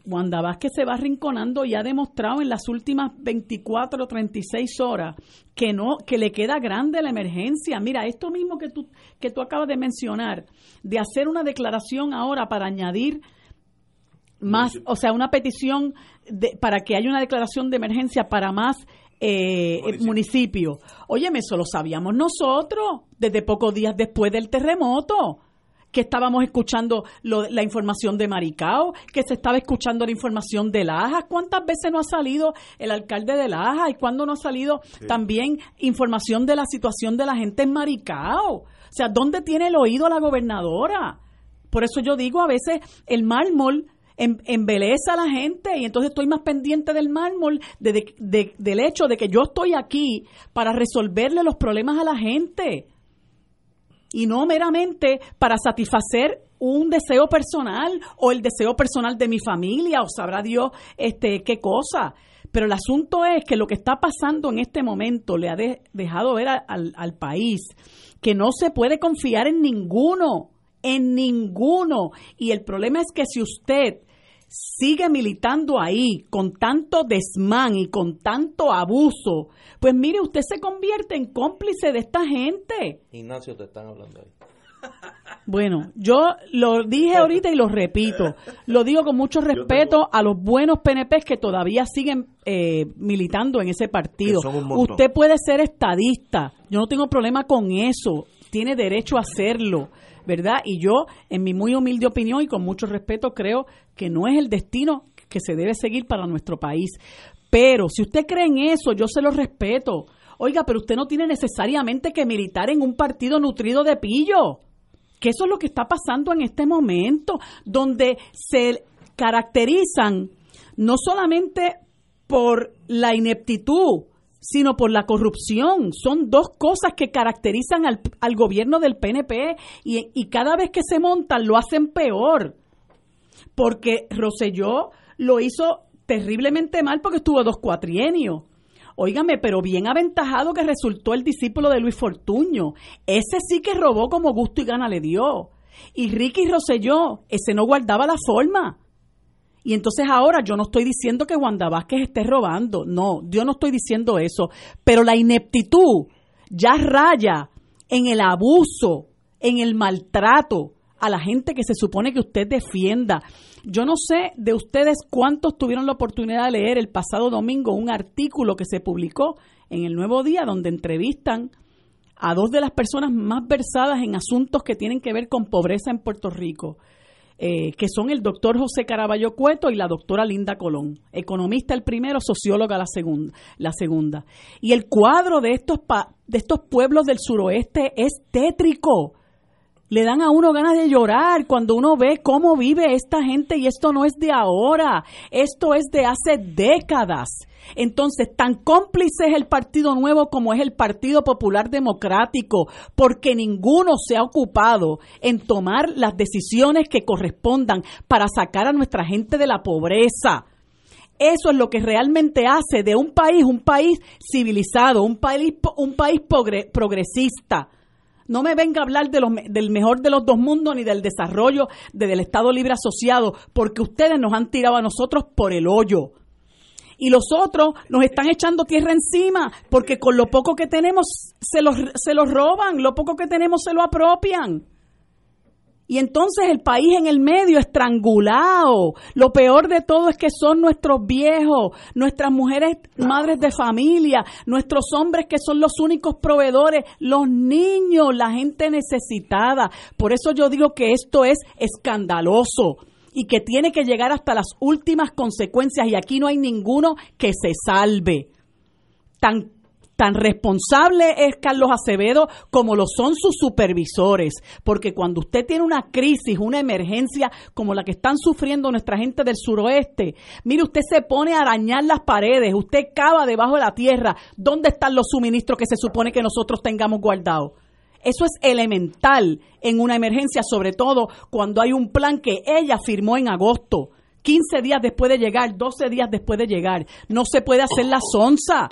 Wanda Vázquez se va arrinconando y ha demostrado en las últimas 24 o 36 horas que no que le queda grande la emergencia. Mira, esto mismo que tú que tú acabas de mencionar, de hacer una declaración ahora para añadir más, o sea, una petición de, para que haya una declaración de emergencia para más eh, Municipio. municipios. Óyeme, eso lo sabíamos nosotros desde pocos días después del terremoto que estábamos escuchando lo- la información de Maricao, que se estaba escuchando la información de Lajas. ¿Cuántas veces no ha salido el alcalde de Lajas y cuándo no ha salido también información de la situación de la gente en Maricao? O sea, ¿dónde tiene el oído la gobernadora? Por eso yo digo, a veces el mármol em- embeleza a la gente y entonces estoy más pendiente del mármol de- de- de- del hecho de que yo estoy aquí para resolverle los problemas a la gente y no meramente para satisfacer un deseo personal o el deseo personal de mi familia o sabrá Dios este qué cosa. Pero el asunto es que lo que está pasando en este momento le ha dejado ver al, al país que no se puede confiar en ninguno, en ninguno. Y el problema es que si usted sigue militando ahí con tanto desmán y con tanto abuso, pues mire, usted se convierte en cómplice de esta gente. Ignacio, te están hablando ahí. Bueno, yo lo dije ahorita y lo repito. Lo digo con mucho respeto a los buenos PNP que todavía siguen eh, militando en ese partido. Usted puede ser estadista. Yo no tengo problema con eso. Tiene derecho a hacerlo. ¿Verdad? Y yo, en mi muy humilde opinión y con mucho respeto, creo que no es el destino que se debe seguir para nuestro país. Pero si usted cree en eso, yo se lo respeto. Oiga, pero usted no tiene necesariamente que militar en un partido nutrido de pillo. Que eso es lo que está pasando en este momento, donde se caracterizan no solamente por la ineptitud, sino por la corrupción. Son dos cosas que caracterizan al, al gobierno del PNP y, y, cada vez que se montan lo hacen peor. Porque Roselló lo hizo terriblemente mal porque estuvo dos cuatrienios. Óigame, pero bien aventajado que resultó el discípulo de Luis Fortuño. Ese sí que robó como gusto y gana le dio. Y Ricky Rosselló, ese no guardaba la forma. Y entonces ahora yo no estoy diciendo que Wanda Vázquez esté robando, no, yo no estoy diciendo eso, pero la ineptitud ya raya en el abuso, en el maltrato a la gente que se supone que usted defienda. Yo no sé de ustedes cuántos tuvieron la oportunidad de leer el pasado domingo un artículo que se publicó en el Nuevo Día donde entrevistan a dos de las personas más versadas en asuntos que tienen que ver con pobreza en Puerto Rico. Eh, que son el doctor José Caraballo Cueto y la doctora Linda Colón, economista el primero, socióloga la segunda, la segunda. Y el cuadro de estos, de estos pueblos del suroeste es tétrico. Le dan a uno ganas de llorar cuando uno ve cómo vive esta gente y esto no es de ahora, esto es de hace décadas. Entonces, tan cómplice es el Partido Nuevo como es el Partido Popular Democrático, porque ninguno se ha ocupado en tomar las decisiones que correspondan para sacar a nuestra gente de la pobreza. Eso es lo que realmente hace de un país un país civilizado, un país, un país progresista. No me venga a hablar de del mejor de los dos mundos ni del desarrollo del Estado Libre Asociado, porque ustedes nos han tirado a nosotros por el hoyo y los otros nos están echando tierra encima porque con lo poco que tenemos se los, se los roban, lo poco que tenemos se lo apropian. Y entonces el país en el medio estrangulado. Lo peor de todo es que son nuestros viejos, nuestras mujeres madres de familia, nuestros hombres que son los únicos proveedores, los niños, la gente necesitada. Por eso yo digo que esto es escandaloso y que tiene que llegar hasta las últimas consecuencias y aquí no hay ninguno que se salve. Tan tan responsable es Carlos Acevedo como lo son sus supervisores, porque cuando usted tiene una crisis, una emergencia como la que están sufriendo nuestra gente del suroeste, mire, usted se pone a arañar las paredes, usted cava debajo de la tierra, ¿dónde están los suministros que se supone que nosotros tengamos guardados? Eso es elemental en una emergencia, sobre todo cuando hay un plan que ella firmó en agosto. 15 días después de llegar, 12 días después de llegar. No se puede hacer la sonza.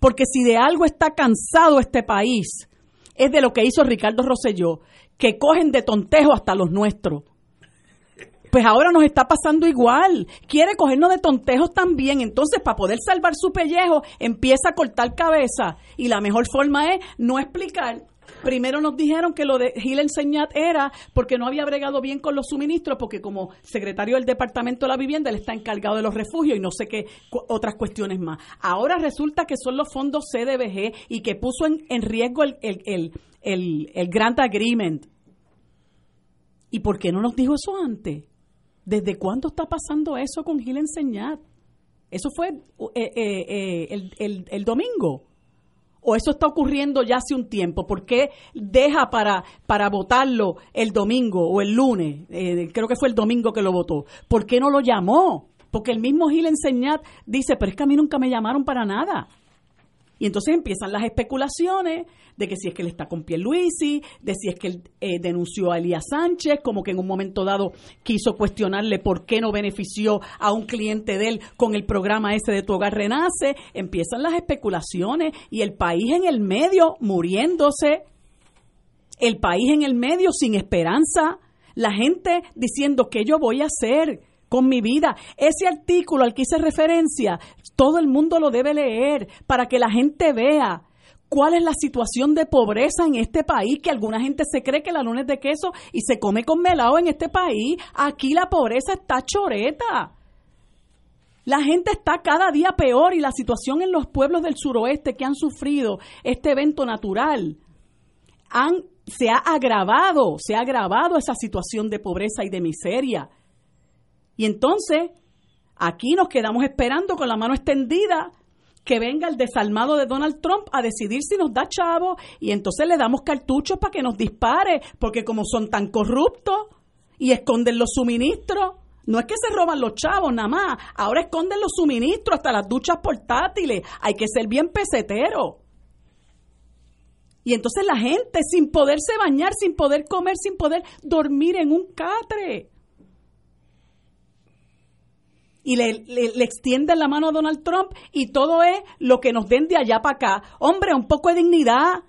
Porque si de algo está cansado este país, es de lo que hizo Ricardo Rosselló, que cogen de tontejo hasta los nuestros. Pues ahora nos está pasando igual. Quiere cogernos de tontejos también. Entonces, para poder salvar su pellejo, empieza a cortar cabeza. Y la mejor forma es no explicar Primero nos dijeron que lo de Gil Enseñat era porque no había bregado bien con los suministros, porque como secretario del Departamento de la Vivienda él está encargado de los refugios y no sé qué otras cuestiones más. Ahora resulta que son los fondos CDBG y que puso en, en riesgo el, el, el, el, Grant Agreement. ¿Y por qué no nos dijo eso antes? ¿Desde cuándo está pasando eso con Gil Enseñat? Eso fue eh, eh, eh, el, el, el domingo o eso está ocurriendo ya hace un tiempo? ¿Por qué deja para, para votarlo el domingo o el lunes? Eh, creo que fue el domingo que lo votó. ¿Por qué no lo llamó? Porque el mismo Gil Enseñat dice, pero es que a mí nunca me llamaron para nada. Y entonces empiezan las especulaciones de que si es que él está con Pierluisi, de si es que él eh, denunció a Elías Sánchez, como que en un momento dado quiso cuestionarle por qué no benefició a un cliente de él con el programa ese de Tu Hogar Renace. Empiezan las especulaciones y el país en el medio muriéndose, el país en el medio sin esperanza, la gente diciendo qué yo voy a hacer con mi vida. Ese artículo al que hice referencia, todo el mundo lo debe leer para que la gente vea cuál es la situación de pobreza en este país, que alguna gente se cree que la luna es de queso y se come con melado en este país. Aquí la pobreza está choreta. La gente está cada día peor y la situación en los pueblos del suroeste que han sufrido este evento natural se ha agravado, se ha agravado esa situación de pobreza y de miseria. Y entonces, aquí nos quedamos esperando con la mano extendida que venga el desalmado de Donald Trump a decidir si nos da chavo. Y entonces le damos cartuchos para que nos dispare, porque como son tan corruptos y esconden los suministros, no es que se roban los chavos nada más, ahora esconden los suministros hasta las duchas portátiles, hay que ser bien pesetero. Y entonces la gente sin poderse bañar, sin poder comer, sin poder dormir en un catre y le, le, extienden la mano a Donald Trump y todo es lo que nos den de allá para acá. Hombre, un poco de dignidad.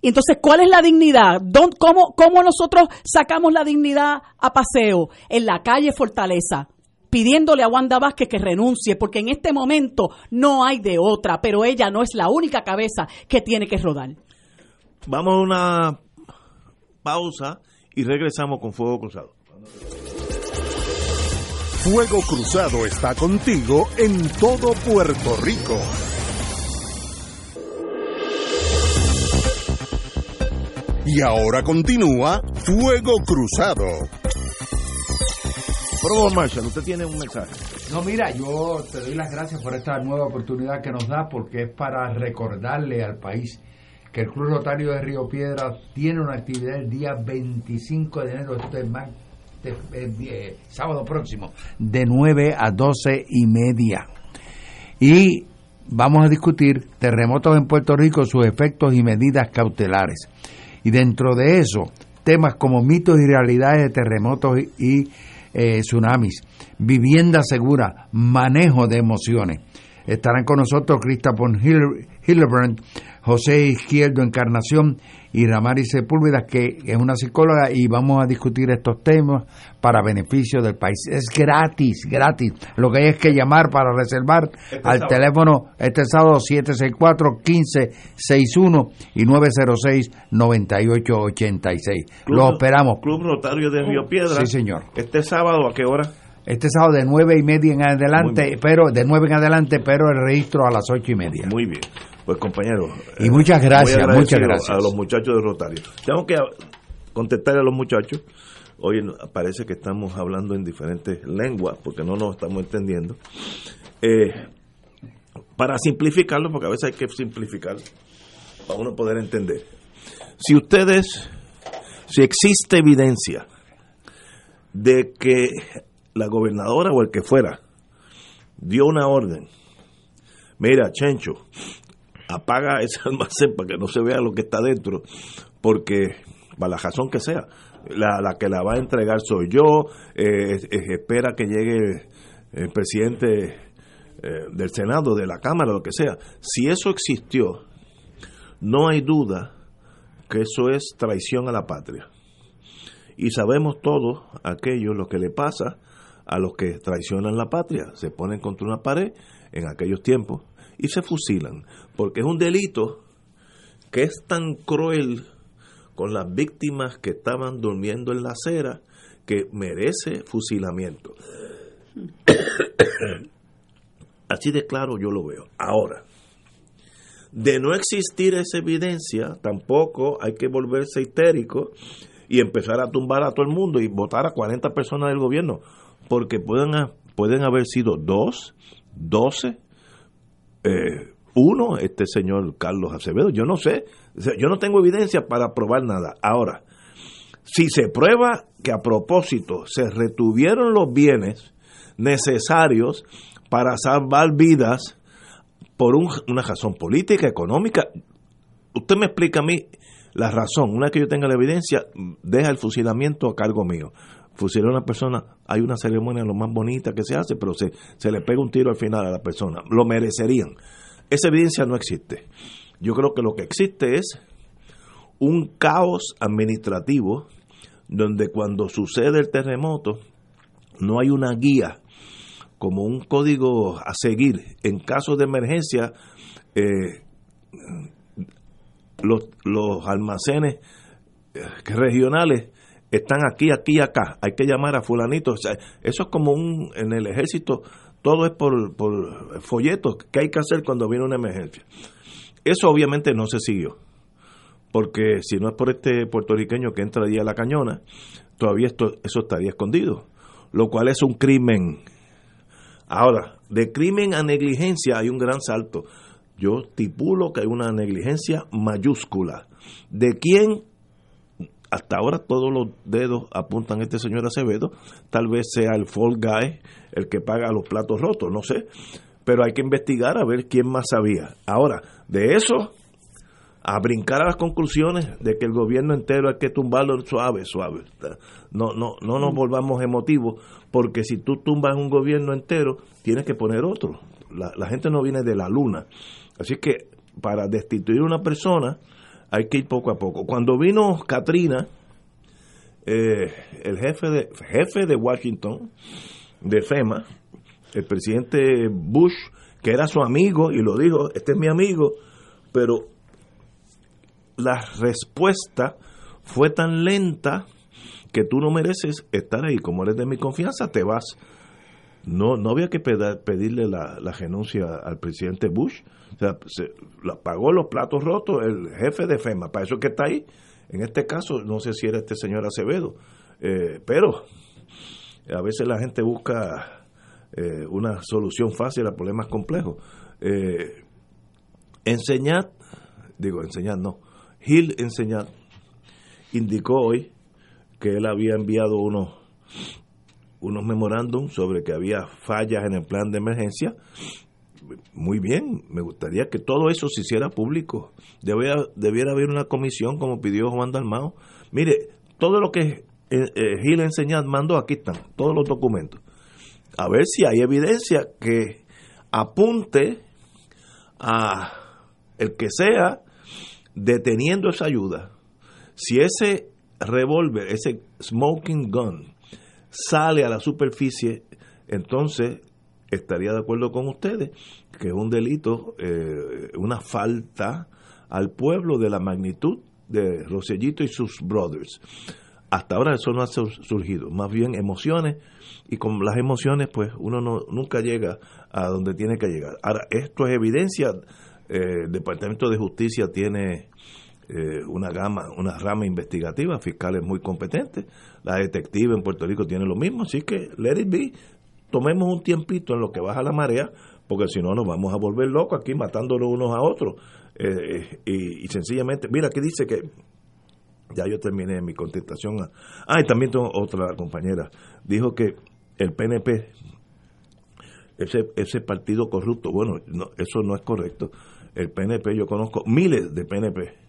Y entonces, ¿cuál es la dignidad? ¿Cómo, ¿Cómo nosotros sacamos la dignidad a paseo? En la calle Fortaleza, pidiéndole a Wanda Vázquez que renuncie, porque en este momento no hay de otra, pero ella no es la única cabeza que tiene que rodar. Vamos a una pausa y regresamos con Fuego Cruzado. Fuego Cruzado está contigo en todo Puerto Rico. Y ahora continúa Fuego Cruzado. Por Marshall, usted tiene un mensaje. No, mira, yo te doy las gracias por esta nueva oportunidad que nos da porque es para recordarle al país que el Club Rotario de Río Piedra tiene una actividad el día 25 de enero. Esto es más este, eh, sábado próximo, de 9 a 12 y media. Y vamos a discutir terremotos en Puerto Rico, sus efectos y medidas cautelares. Y dentro de eso, temas como mitos y realidades de terremotos y, eh, tsunamis, vivienda segura, manejo de emociones. Estarán con nosotros Christopher Hillebrand, José Izquierdo Encarnación y Ramari Sepúlveda, que es una psicóloga, y vamos a discutir estos temas para beneficio del país. Es gratis, gratis. Lo que hay es que llamar para reservar este al teléfono este sábado 764-1561 y 906-9886. Lo esperamos. Club Rotario de Río Piedra. Sí, señor. Este sábado, ¿a qué hora? Este sábado de nueve y media en adelante, pero de nueve en adelante, pero el registro a las ocho y media. Muy bien. Pues compañero. Y muchas gracias, muchas gracias. A los muchachos de Rotario. Tengo que contestarle a los muchachos. Hoy parece que estamos hablando en diferentes lenguas porque no nos estamos entendiendo. Eh, para simplificarlo, porque a veces hay que simplificar para uno poder entender. Si ustedes, si existe evidencia de que la gobernadora o el que fuera dio una orden, mira, Chencho, apaga ese <laughs> almacén para que no se vea lo que está dentro, porque, para la razón que sea, la, que la va a entregar soy yo, eh, espera que llegue el presidente eh, del Senado, de la Cámara, lo que sea. Si eso existió, no hay duda que eso es traición a la patria. Y sabemos todos aquello, lo que le pasa a los que traicionan la patria, se ponen contra una pared en aquellos tiempos y se fusilan, porque es un delito que es tan cruel con las víctimas que estaban durmiendo en la acera que merece fusilamiento. <coughs> Así de claro yo lo veo. Ahora, de no existir esa evidencia, tampoco hay que volverse histérico y empezar a tumbar a todo el mundo y votar a 40 personas del gobierno, porque pueden, pueden haber sido dos, doce, eh, uno, este señor Carlos Acevedo, yo no sé, yo no tengo evidencia para probar nada. Ahora, si se prueba que a propósito se retuvieron los bienes necesarios para salvar vidas, por una razón política, económica. Usted me explica a mí la razón. Una vez que yo tenga la evidencia, deja el fusilamiento a cargo mío. Fusilar a una persona, hay una ceremonia lo más bonita que se hace, pero se, se le pega un tiro al final a la persona. Lo merecerían. Esa evidencia no existe. Yo creo que lo que existe es un caos administrativo donde cuando sucede el terremoto no hay una guía como un código a seguir en caso de emergencia eh, los, los almacenes eh, regionales están aquí, aquí, acá. Hay que llamar a fulanito. eso es como un en el ejército, todo es por, por folletos que hay que hacer cuando viene una emergencia. Eso obviamente no se siguió, porque si no es por este puertorriqueño que entra allí a la cañona, todavía esto, eso estaría escondido, lo cual es un crimen. Ahora, de crimen a negligencia hay un gran salto. Yo tipulo que hay una negligencia mayúscula. ¿De quién? Hasta ahora todos los dedos apuntan a este señor Acevedo. Tal vez sea el fall guy el que paga los platos rotos, no sé. Pero hay que investigar a ver quién más sabía. Ahora, de eso a brincar a las conclusiones de que el gobierno entero hay que tumbarlo suave, suave. No, no, no nos volvamos emotivos, porque si tú tumbas un gobierno entero, tienes que poner otro. La, la gente no viene de la luna. Así que para destituir a una persona hay que ir poco a poco. Cuando vino Katrina, eh, el jefe de, jefe de Washington, de FEMA, el presidente Bush, que era su amigo, y lo dijo, este es mi amigo, pero la respuesta fue tan lenta que tú no mereces estar ahí. Como eres de mi confianza, te vas. No, no había que pedirle la, la renuncia al presidente Bush. Se, la pagó los platos rotos el jefe de FEMA. Para eso que está ahí. En este caso, no sé si era este señor Acevedo. Eh, pero a veces la gente busca eh, una solución fácil a problemas complejos. Eh, enseñar, digo, enseñar no. Gil Enseñar indicó hoy que él había enviado unos unos memorándums sobre que había fallas en el plan de emergencia. Muy bien, me gustaría que todo eso se hiciera público. Debiera, debiera haber una comisión, como pidió Juan Dalmao. Mire, todo lo que eh, eh, Gil mandó, aquí están, todos los documentos. A ver si hay evidencia que apunte a el que sea deteniendo esa ayuda. Si ese revólver, ese smoking gun, sale a la superficie, entonces estaría de acuerdo con ustedes que es un delito, eh, una falta al pueblo de la magnitud de Rosellito y sus brothers. Hasta ahora eso no ha surgido, más bien emociones y con las emociones pues uno no, nunca llega a donde tiene que llegar. Ahora, esto es evidencia, eh, el Departamento de Justicia tiene eh, una gama, una rama investigativa, fiscales muy competentes. La detective en Puerto Rico tiene lo mismo, así que let it be. Tomemos un tiempito en lo que baja la marea, porque si no nos vamos a volver locos aquí matándonos unos a otros. Eh, y, sencillamente, mira, aquí dice que ya yo terminé mi contestación. ah, y también tengo otra compañera. Dijo que el PNP, ese, ese partido corrupto, bueno, no, eso no es correcto. El PNP, yo conozco miles de PNP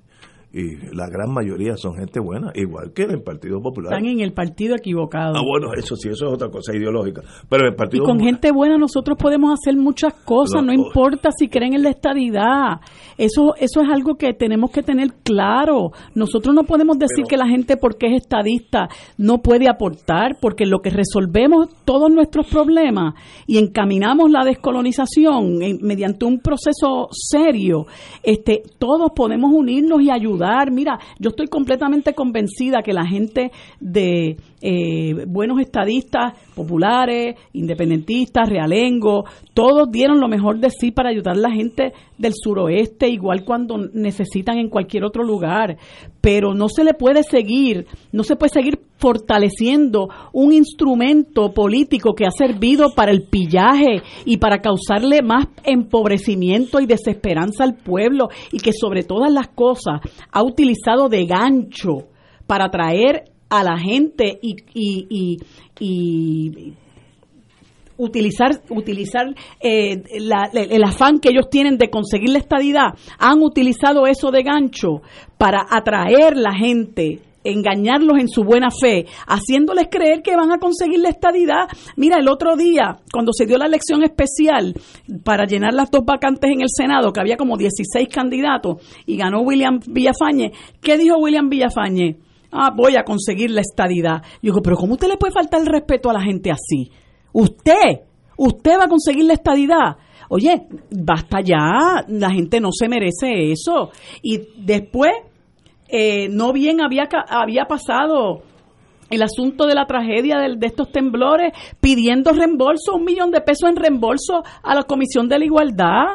y la gran mayoría son gente buena, igual que en el Partido Popular. Están en el partido equivocado. Ah, bueno, eso sí, eso es otra cosa ideológica. Pero el Partido y con gente buena nosotros podemos hacer muchas cosas, no, importa si creen en la estadidad. Eso eso es algo que tenemos que tener claro. Nosotros no podemos decir que la gente porque es estadista no puede aportar, porque lo que resolvemos todos nuestros problemas y encaminamos la descolonización mediante un proceso serio, este todos podemos unirnos y ayudar Mira, yo estoy completamente convencida que la gente de eh, buenos estadistas, populares, independentistas, realengo, todos dieron lo mejor de sí para ayudar a la gente del suroeste, igual cuando necesitan en cualquier otro lugar. Pero no se le puede seguir, no se puede seguir fortaleciendo un instrumento político que ha servido para el pillaje y para causarle más empobrecimiento y desesperanza al pueblo y que sobre todas las cosas ha utilizado de gancho para traer a la gente y, y, y, utilizar utilizar eh, el afán que ellos tienen de conseguir la estadidad, han utilizado eso de gancho para atraer la gente engañarlos en su buena fe, haciéndoles creer que van a conseguir la estadidad. Mira, el otro día, cuando se dio la elección especial para llenar las dos vacantes en el Senado, que había como 16 candidatos, y ganó William Villafañe, ¿qué dijo William Villafañe? Ah, voy a conseguir la estadidad. Yo digo, pero ¿cómo usted le puede faltar el respeto a la gente así? Usted, usted va a conseguir la estadidad. Oye, basta ya, la gente no se merece eso. Y después eh, no bien había, había pasado el asunto de la tragedia de, de, estos temblores, pidiendo reembolso, un millón de pesos en reembolso a la Comisión de la Igualdad.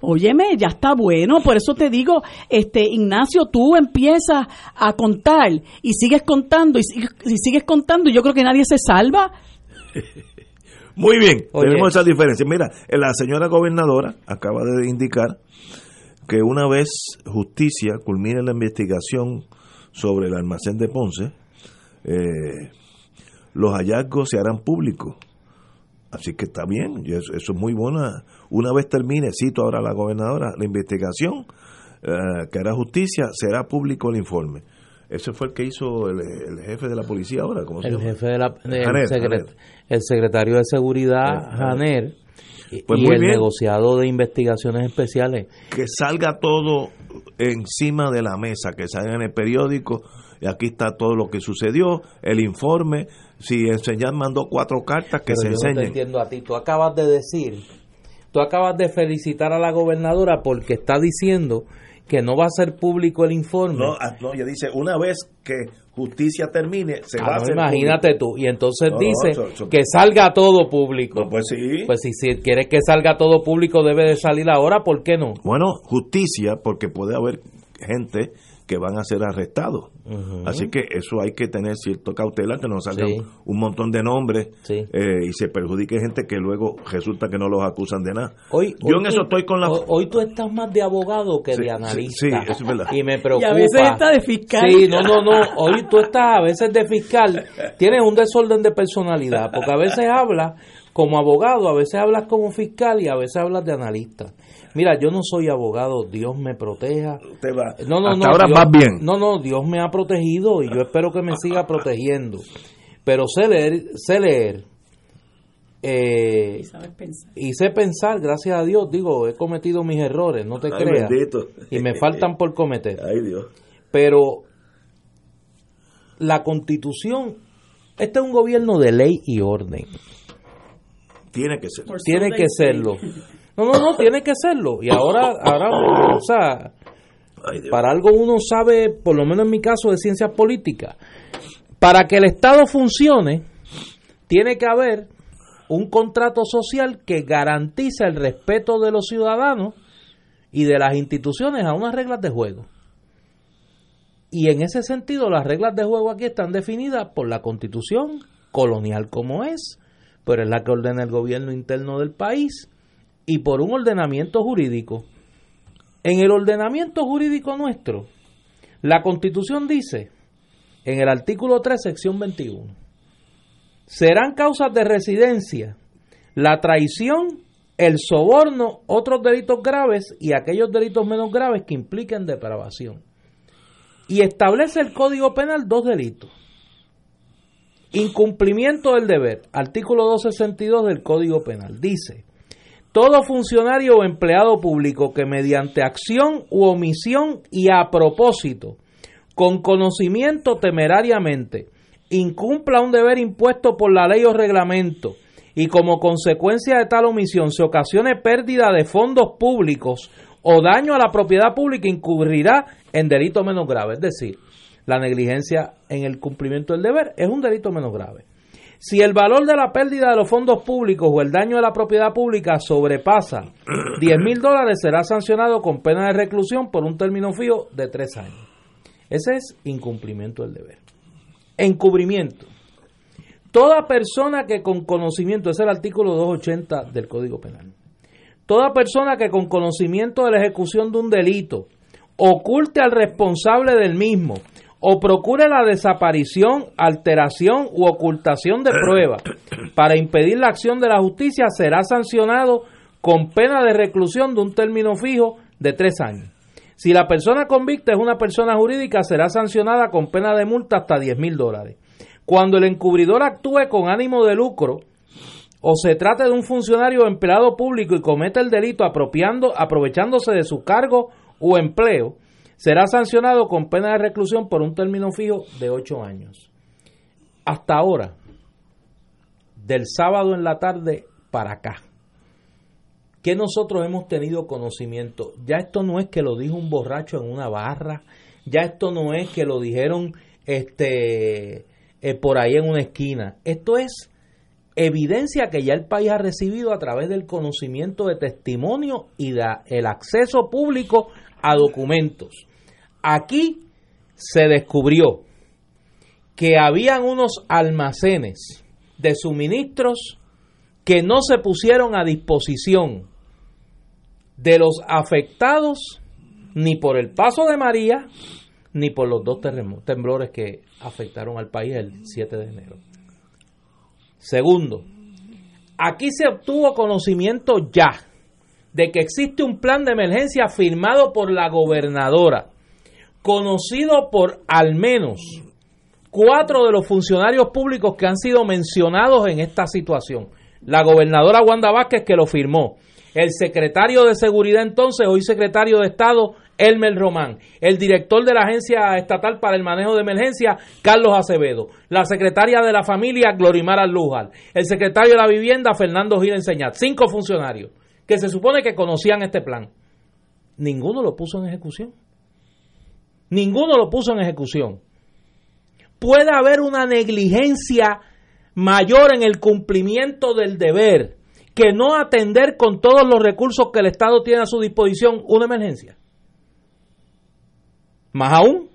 Óyeme, ya está bueno, por eso te digo, este Ignacio, tú empiezas a contar y sigues contando y, sigues contando y yo creo que nadie se salva. <laughs> Muy bien, tenemos esa diferencia. Mira, la señora gobernadora acaba de indicar que una vez justicia culmine la investigación sobre el almacén de Ponce, eh, los hallazgos se harán públicos. Así que está bien, eso, es muy buena. Una vez termine, cito ahora a la gobernadora, la investigación eh, que hará justicia, será público el informe. Ese fue el que hizo el, jefe de la policía ahora, ¿cómo se el jefe de la, el, secretario de seguridad, Janer pues y el negociado de investigaciones especiales. Que salga todo encima de la mesa, que salga en el periódico, y aquí está todo lo que sucedió, el informe, si enseñar mandó cuatro cartas, que se enseñen. No entiendo a ti, tú acabas de decir, tú acabas de felicitar a la gobernadora porque está diciendo que no va a ser público el informe. No, ah, no ella dice, una vez que justicia termine, se va a ah, hacer Imagínate tú, y entonces dice que salga todo público. pues sí. Pues si, si quieres que salga todo público, debe de salir ahora, ¿por qué no? Bueno, justicia, porque puede haber gente que van a ser arrestados. Así que eso hay que tener cierto cautela, que no salgan un montón de nombres eh, y se perjudique gente que luego resulta que no los acusan de nada. Hoy, Yo en eso estoy con la... Hoy tú estás más de abogado que de analista. Sí, eso es verdad. Y me preocupa. Y a veces está de fiscal. Sí, no, no, no. Hoy tú estás a veces de fiscal. Tienes un desorden de personalidad, porque a veces hablas como abogado, a veces hablas como fiscal y a veces hablas de analista. Mira, yo no soy abogado, Dios me proteja. No, no, Hasta ahora vas bien. No, no, Dios me ha protegido y yo espero que me siga protegiendo. Pero sé leer, sé leer. Eh, y, sé pensar, gracias a Dios, digo, he cometido mis errores, no te creas. Y me faltan por cometer. Ay, Dios. Pero la constitución, este es un gobierno de ley y orden. Tiene que ser. Tiene que serlo. <laughs> No, no, no, tiene que serlo. Y ahora, ahora o sea, para algo uno sabe, por lo menos en mi caso, de ciencias políticas. Para que el Estado funcione, tiene que haber un contrato social que garantice el respeto de los ciudadanos y de las instituciones a unas reglas de juego. Y en ese sentido, las reglas de juego aquí están definidas por la constitución colonial como es, pero es la que ordena el gobierno interno del país y por un ordenamiento jurídico. En el ordenamiento jurídico nuestro, la Constitución dice, en el artículo 3, sección 21, serán causas de residencia la traición, el soborno, otros delitos graves y aquellos delitos menos graves que impliquen depravación. Y establece el Código Penal dos delitos. Incumplimiento del deber, artículo 262 del Código Penal, dice, todo funcionario o empleado público que mediante acción u omisión y a propósito, con conocimiento temerariamente, incumpla un deber impuesto por la ley o reglamento y como consecuencia de tal omisión se ocasione pérdida de fondos públicos o daño a la propiedad pública, incurrirá en delito menos grave. Es decir, la negligencia en el cumplimiento del deber es un delito menos grave. Si el valor de la pérdida de los fondos públicos o el daño a la propiedad pública sobrepasa <clears throat> 10 mil dólares, será sancionado con pena de reclusión por un término fijo de tres años. Ese es incumplimiento del deber. Encubrimiento. Toda persona que con conocimiento, es el artículo 280 del Código Penal, toda persona que con conocimiento de la ejecución de un delito oculte al responsable del mismo o procure la desaparición, alteración u ocultación de pruebas para impedir la acción de la justicia, será sancionado con pena de reclusión de un término fijo de tres años. Si la persona convicta es una persona jurídica, será sancionada con pena de multa hasta 10 mil dólares. Cuando el encubridor actúe con ánimo de lucro o se trate de un funcionario o empleado público y cometa el delito apropiando, aprovechándose de su cargo o empleo, será sancionado con pena de reclusión por un término fijo de ocho años. Hasta ahora, del sábado en la tarde para acá, que nosotros hemos tenido conocimiento. Ya esto no es que lo dijo un borracho en una barra, ya esto no es que lo dijeron este eh, por ahí en una esquina. Esto es evidencia que ya el país ha recibido a través del conocimiento de testimonio y del acceso público a documentos. Aquí se descubrió que habían unos almacenes de suministros que no se pusieron a disposición de los afectados ni por el paso de María ni por los dos temblores que afectaron al país el 7 de enero. Segundo, aquí se obtuvo conocimiento ya de que existe un plan de emergencia firmado por la gobernadora, conocido por al menos cuatro de los funcionarios públicos que han sido mencionados en esta situación. La gobernadora Wanda Vázquez que lo firmó, el secretario de Seguridad entonces, hoy secretario de Estado, Elmer Román, el director de la Agencia Estatal para el Manejo de Emergencia, Carlos Acevedo, la secretaria de la Familia, Glorimar Lujal, el secretario de la Vivienda, Fernando Gil Enseñat, cinco funcionarios que se supone que conocían este plan. Ninguno lo puso en ejecución. Ninguno lo puso en ejecución. Puede haber una negligencia mayor en el cumplimiento del deber que no atender con todos los recursos que el Estado tiene a su disposición una emergencia. Más aún,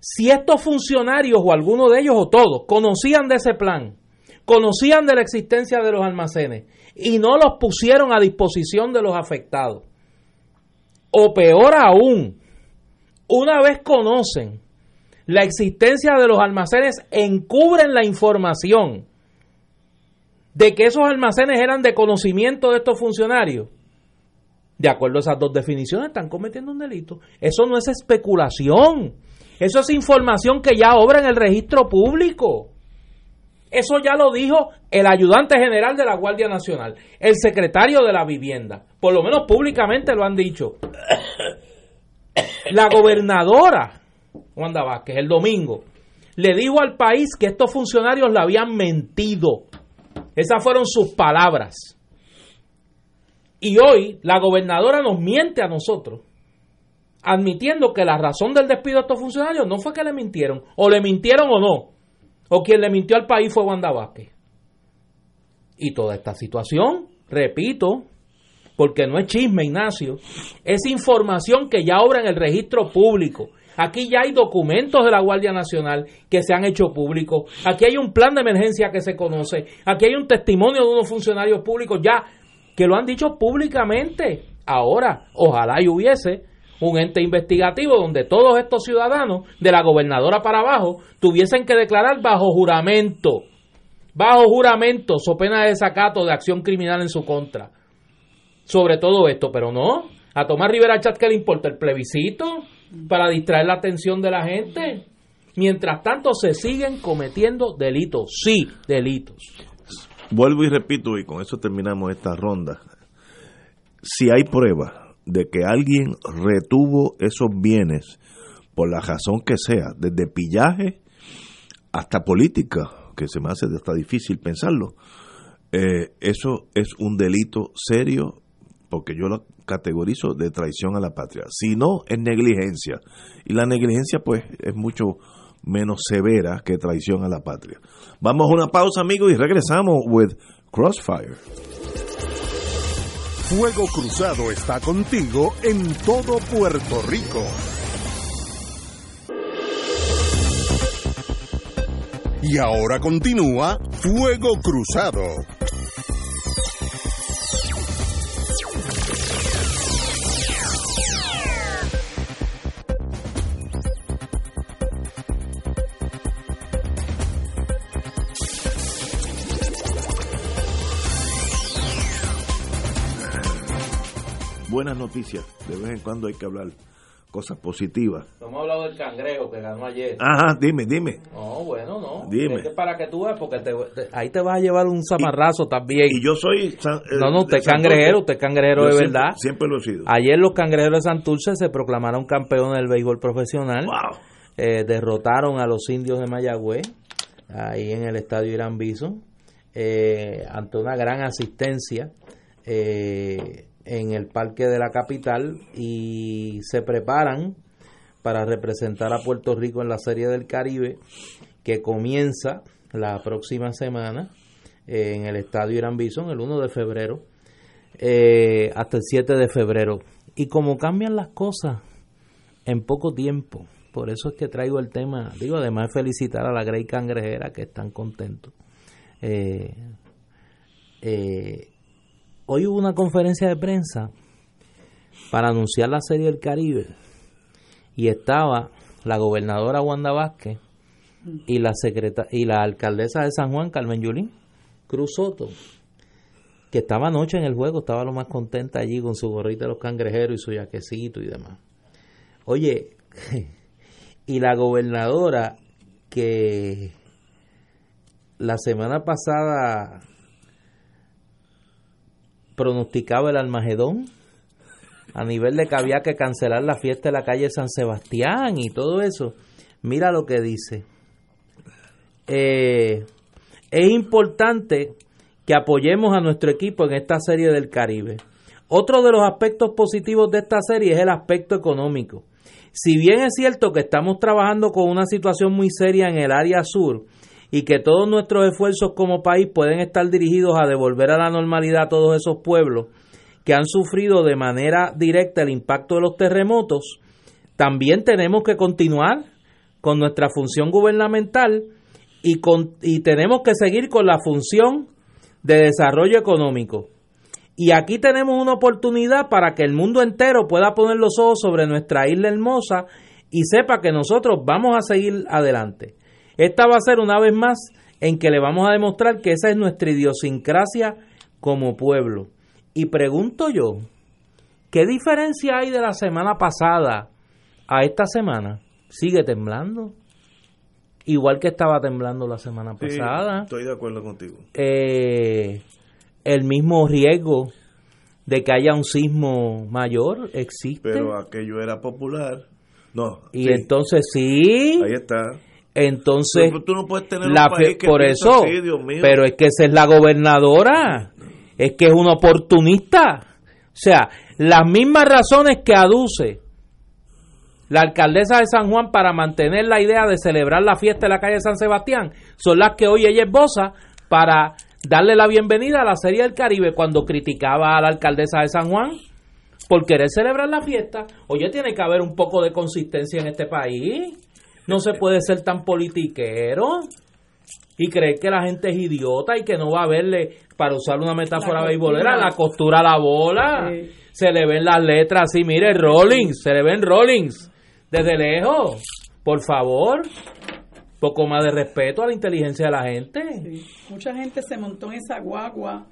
si estos funcionarios o alguno de ellos o todos conocían de ese plan, conocían de la existencia de los almacenes y no los pusieron a disposición de los afectados, o peor aún, una vez conocen la existencia de los almacenes, encubren la información de que esos almacenes eran de conocimiento de estos funcionarios, de acuerdo a esas dos definiciones, están cometiendo un delito. Eso no es especulación. Eso es información que ya obra en el registro público. Eso ya lo dijo el ayudante general de la Guardia Nacional, el secretario de la Vivienda. Por lo menos públicamente lo han dicho. La gobernadora, Wanda Vázquez, el domingo, le dijo al país que estos funcionarios le habían mentido esas fueron sus palabras. Y hoy la gobernadora nos miente a nosotros, admitiendo que la razón del despido de estos funcionarios no fue que le mintieron, o le mintieron o no, o quien le mintió al país fue Wanda Vázquez. Y toda esta situación, repito, porque no es chisme, Ignacio, es información que ya obra en el registro público Aquí ya hay documentos de la Guardia Nacional que se han hecho públicos. Aquí hay un plan de emergencia que se conoce. Aquí hay un testimonio de unos funcionarios públicos ya que lo han dicho públicamente. Ahora, ojalá y hubiese un ente investigativo donde todos estos ciudadanos, de la gobernadora para abajo, tuviesen que declarar bajo juramento, bajo juramento, so pena de desacato de acción criminal en su contra, sobre todo esto, pero no, a Tomás Rivera Chat que le importa el plebiscito, para distraer la atención de la gente. Mientras tanto, se siguen cometiendo delitos. Sí, delitos. Vuelvo y repito, y con eso terminamos esta ronda. Si hay pruebas de que alguien retuvo esos bienes por la razón que sea, desde pillaje hasta política, que se me hace hasta difícil pensarlo, eh, eso es un delito serio porque yo lo categorizo de traición a la patria. Si no, es negligencia. Y la negligencia, pues, es mucho menos severa que traición a la patria. Vamos a una pausa, amigos, y regresamos with Crossfire. Fuego Cruzado está contigo en todo Puerto Rico. Y ahora continúa Fuego Cruzado. Buenas noticias. De vez en cuando hay que hablar cosas positivas. No hemos hablado del cangrejo que ganó ayer. Ajá, dime, dime. No, bueno, no. Dime. Es que para que tú veas, porque te- te- ahí te vas a llevar un zamarrazo también. Y yo soy... san- no, no, eh, usted es cangrejero, usted es cangrejero de siempre- verdad. Siempre lo he sido. Ayer los cangrejeros de Santurce se proclamaron campeones del béisbol profesional. Wow. Eh, derrotaron a los indios de Mayagüez, ahí en el estadio Irán Bison, eh, ante una gran asistencia eh, en el parque de la capital y se preparan para representar a Puerto Rico en la Serie del Caribe que comienza la próxima semana eh, en el estadio Irán Bison el 1 de febrero eh, hasta el 7 de febrero. Y como cambian las cosas en poco tiempo, por eso es que traigo el tema, digo, además de felicitar a la Grey Cangrejera que están contentos. Eh, eh, hoy hubo una conferencia de prensa para anunciar la Serie del Caribe y estaba la gobernadora Wanda Vázquez y la secreta y la alcaldesa de San Juan, Carmen Yulín Cruz Soto, que estaba anoche en el juego, estaba lo más contenta allí con su gorrita de los cangrejeros y su yaquecito y demás. Oye, <laughs> y la gobernadora que la semana pasada pronosticaba el Almagedón a nivel de que había que cancelar la fiesta de la calle San Sebastián y todo eso. Mira lo que dice. Eh, es importante que apoyemos a nuestro equipo en esta serie del Caribe. Otro de los aspectos positivos de esta serie es el aspecto económico. Si bien es cierto que estamos trabajando con una situación muy seria en el área sur y que todos nuestros esfuerzos como país pueden estar dirigidos a devolver a la normalidad a todos esos pueblos que han sufrido de manera directa el impacto de los terremotos, también tenemos que continuar con nuestra función gubernamental y, con, y tenemos que seguir con la función de desarrollo económico. Y aquí tenemos una oportunidad para que el mundo entero pueda poner los ojos sobre nuestra isla hermosa y sepa que nosotros vamos a seguir adelante. Esta va a ser una vez más en que le vamos a demostrar que esa es nuestra idiosincrasia como pueblo. Y pregunto yo, ¿qué diferencia hay de la semana pasada a esta semana? ¿Sigue temblando? Igual que estaba temblando la semana Sí, pasada estoy de acuerdo contigo. eh, el mismo riesgo de que haya un sismo mayor existe. Pero aquello era popular. No. y sí, entonces sí, Ahí está. Entonces Pero tú no puedes tener la un país fe- que por eso, así, Dios mío. pero es que esa es la gobernadora, es que es una oportunista. O sea, las mismas razones que aduce la alcaldesa de San Juan para mantener la idea de celebrar la fiesta de la calle San Sebastián son las que hoy ella esboza para darle la bienvenida a la Serie del Caribe cuando criticaba a la alcaldesa de San Juan por querer celebrar la fiesta. Oye, tiene que haber un poco de consistencia en este país. No se puede ser tan politiquero y creer que la gente es idiota y que no va a verle, para usar una metáfora beisbolera, la costura a la bola. Sí. Se le ven las letras así, mire, Rollins, se le ven Rollins desde lejos. Por favor, poco más de respeto a la inteligencia de la gente. Sí. Mucha gente se montó en esa guagua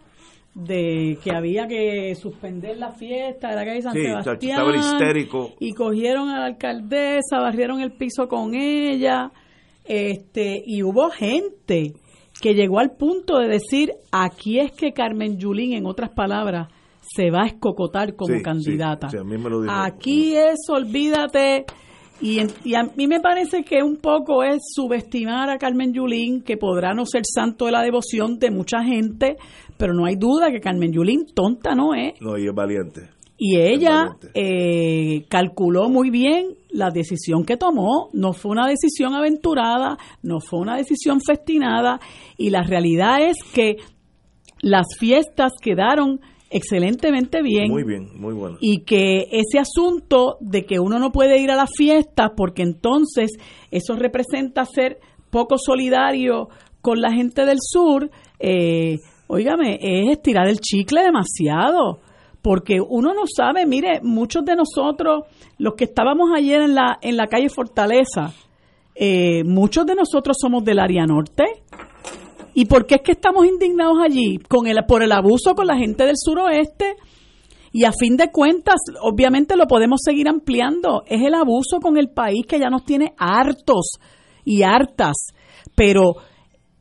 de que había que suspender la fiesta de la calle San Sí, Sebastián. estaba histérico. Y cogieron a la alcaldesa, barrieron el piso con ella. Este, y hubo gente que llegó al punto de decir, aquí es que Carmen Yulín, en otras palabras, se va a escocotar como Sí, candidata. sí, a mí me lo dijo. Aquí es, olvídate. Y, y a mí me parece que un poco es subestimar a Carmen Yulín, que podrá no ser santo de la devoción de mucha gente, pero no hay duda que Carmen Yulín tonta no es. No, y es valiente. Y ella eh, calculó muy bien la decisión que tomó. No fue una decisión aventurada, no fue una decisión festinada. Y la realidad es que las fiestas quedaron excelentemente bien. Muy bien, muy bueno. Y que ese asunto de que uno no puede ir a las fiestas porque entonces eso representa ser poco solidario con la gente del sur, eh, óigame, es estirar el chicle demasiado. Porque uno no sabe, mire, muchos de nosotros, los que estábamos ayer en la, en la calle Fortaleza, eh, muchos de nosotros somos del área norte. ¿Y por qué es que estamos indignados allí? Con el, por el abuso con la gente del suroeste. Y a fin de cuentas, obviamente lo podemos seguir ampliando. Es el abuso con el país que ya nos tiene hartos y hartas. Pero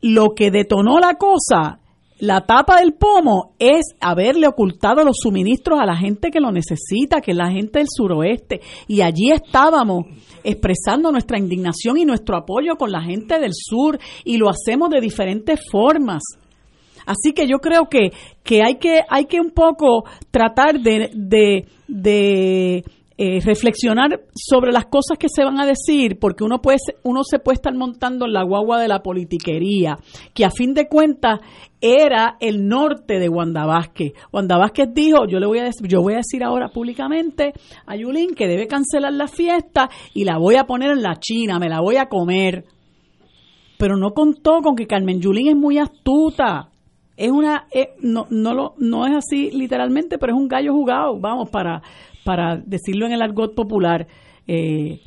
lo que detonó la cosa la tapa del pomo es haberle ocultado los suministros a la gente que lo necesita, que es la gente del suroeste. Y allí estábamos expresando nuestra indignación y nuestro apoyo con la gente del sur y lo hacemos de diferentes formas. Así que yo creo que, que, hay, que hay que un poco tratar de, de eh, reflexionar sobre las cosas que se van a decir, porque uno, puede, uno se puede estar montando en la guagua de la politiquería, que a fin de cuentas era el norte de Wanda Vázquez. Wanda Vázquez dijo, yo le voy a decir, yo voy a decir ahora públicamente a Yulín que debe cancelar la fiesta y la voy a poner en la China, me la voy a comer. Pero no contó con que Carmen Yulín es muy astuta. Es una, eh, no, no, lo, no es así literalmente, pero es un gallo jugado, vamos, para, para decirlo en el argot popular. Eh,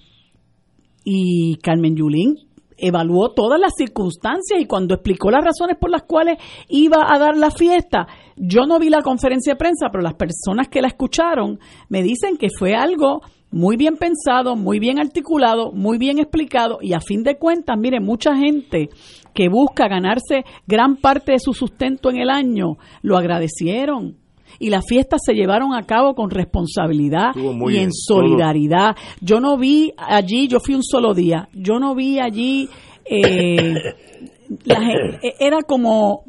y Carmen Yulín evaluó todas las circunstancias y cuando explicó las razones por las cuales iba a dar la fiesta, yo no vi la conferencia de prensa, pero las personas que la escucharon me dicen que fue algo muy bien pensado, muy bien articulado, muy bien explicado y a fin de cuentas, mire, mucha gente que busca ganarse gran parte de su sustento en el año, lo agradecieron y las fiestas se llevaron a cabo con responsabilidad y en solidaridad. Yo no vi allí, yo fui un solo día, yo no vi allí eh, <coughs> e, era como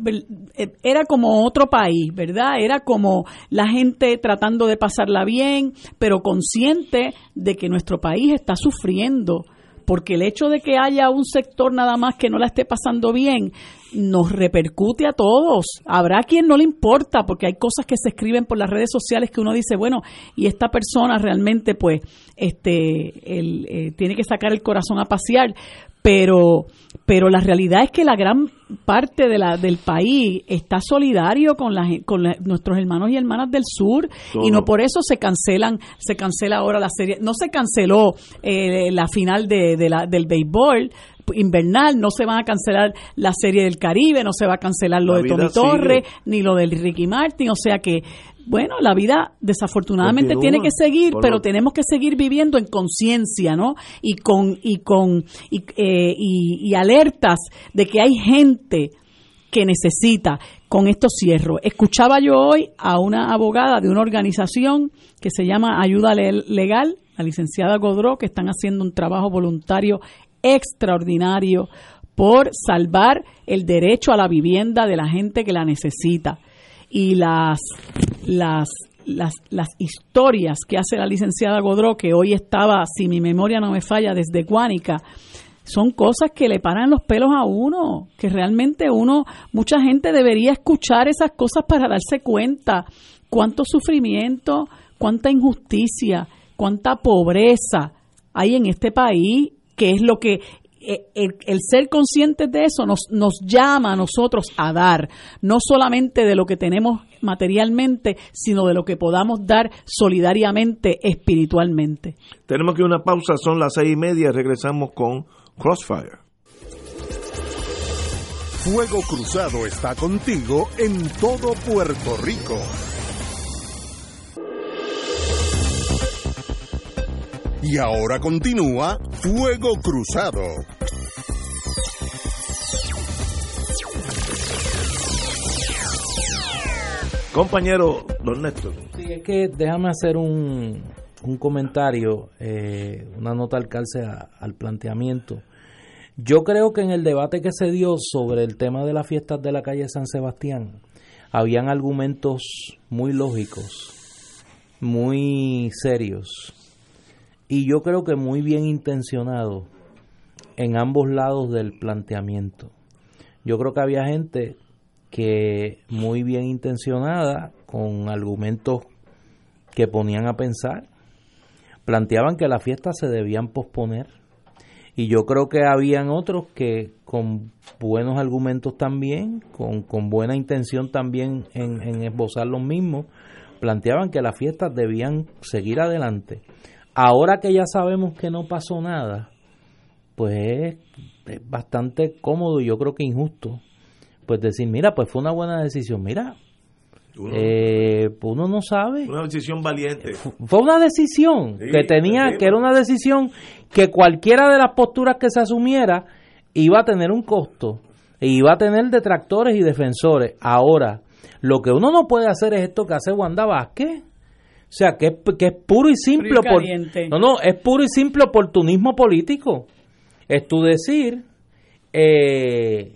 era como otro país, ¿verdad? Era como la gente tratando de pasarla bien, pero consciente de que nuestro país está sufriendo porque el hecho de que haya un sector nada más que no la esté pasando bien nos repercute a todos. Habrá quien no le importa, porque hay cosas que se escriben por las redes sociales que uno dice, bueno, y esta persona realmente, pues, este, eh, tiene que sacar el corazón a pasear pero pero la realidad es que la gran parte de la, del país está solidario con, la, con nuestros hermanos y hermanas del sur y no por eso se cancelan se cancela ahora la serie. No se canceló eh, la final de, de la, del béisbol invernal, no se van a cancelar la serie del Caribe, no se va a cancelar lo de Tommy Torres, ni lo del Ricky Martin, o sea que bueno, la vida desafortunadamente tiene que seguir, pero tenemos que seguir viviendo en conciencia, ¿no? Y con y con eh, y, y, alertas de que hay gente que necesita. Con esto cierro. Escuchaba yo hoy a una abogada de una organización que se llama Ayuda Legal, la licenciada Godró, que están haciendo un trabajo voluntario extraordinario por salvar el derecho a la vivienda de la gente que la necesita y las, las, las, las historias que hace la licenciada Godró, que hoy estaba, si mi memoria no me falla, desde Guánica, son cosas que le paran los pelos a uno, que realmente uno, mucha gente debería escuchar esas cosas para darse cuenta cuánto sufrimiento, cuánta injusticia, cuánta pobreza hay en este país, que es lo que eh, el, ser conscientes de eso nos, nos llama a nosotros a dar, no solamente de lo que tenemos materialmente, sino de lo que podamos dar solidariamente, espiritualmente. Tenemos que una pausa, son las seis y media, regresamos con Crossfire. Fuego Cruzado está contigo en todo Puerto Rico. Y ahora continúa Fuego Cruzado. Compañero Don Néstor. Sí, es que déjame hacer un, un comentario, eh, una nota al calce al planteamiento. Yo creo que en el debate que se dio sobre el tema de las fiestas de la calle San Sebastián, habían argumentos muy lógicos, muy serios, y yo creo que muy bien intencionado en ambos lados del planteamiento. Yo creo que había gente que muy bien intencionada, con argumentos que ponían a pensar, planteaban que las fiestas se debían posponer. Y yo creo que habían otros que con buenos argumentos también, con, buena intención también en, en esbozar los mismos, planteaban que las fiestas debían seguir adelante. Ahora que ya sabemos que no pasó nada, pues es, bastante cómodo y yo creo que injusto, pues decir, mira, pues fue una buena decisión, mira, Uno, Eh, uno no sabe. una decisión valiente. Fue una decisión Sí, que tenía, que era una decisión que cualquiera de las posturas que se asumiera iba a tener un costo, e iba a tener detractores y defensores. Ahora, lo que uno no puede hacer es esto que hace Wanda Vázquez. O sea, que es, que es puro y simple. Frío y por- caliente. no, no, es puro y simple oportunismo político. Es tu decir eh,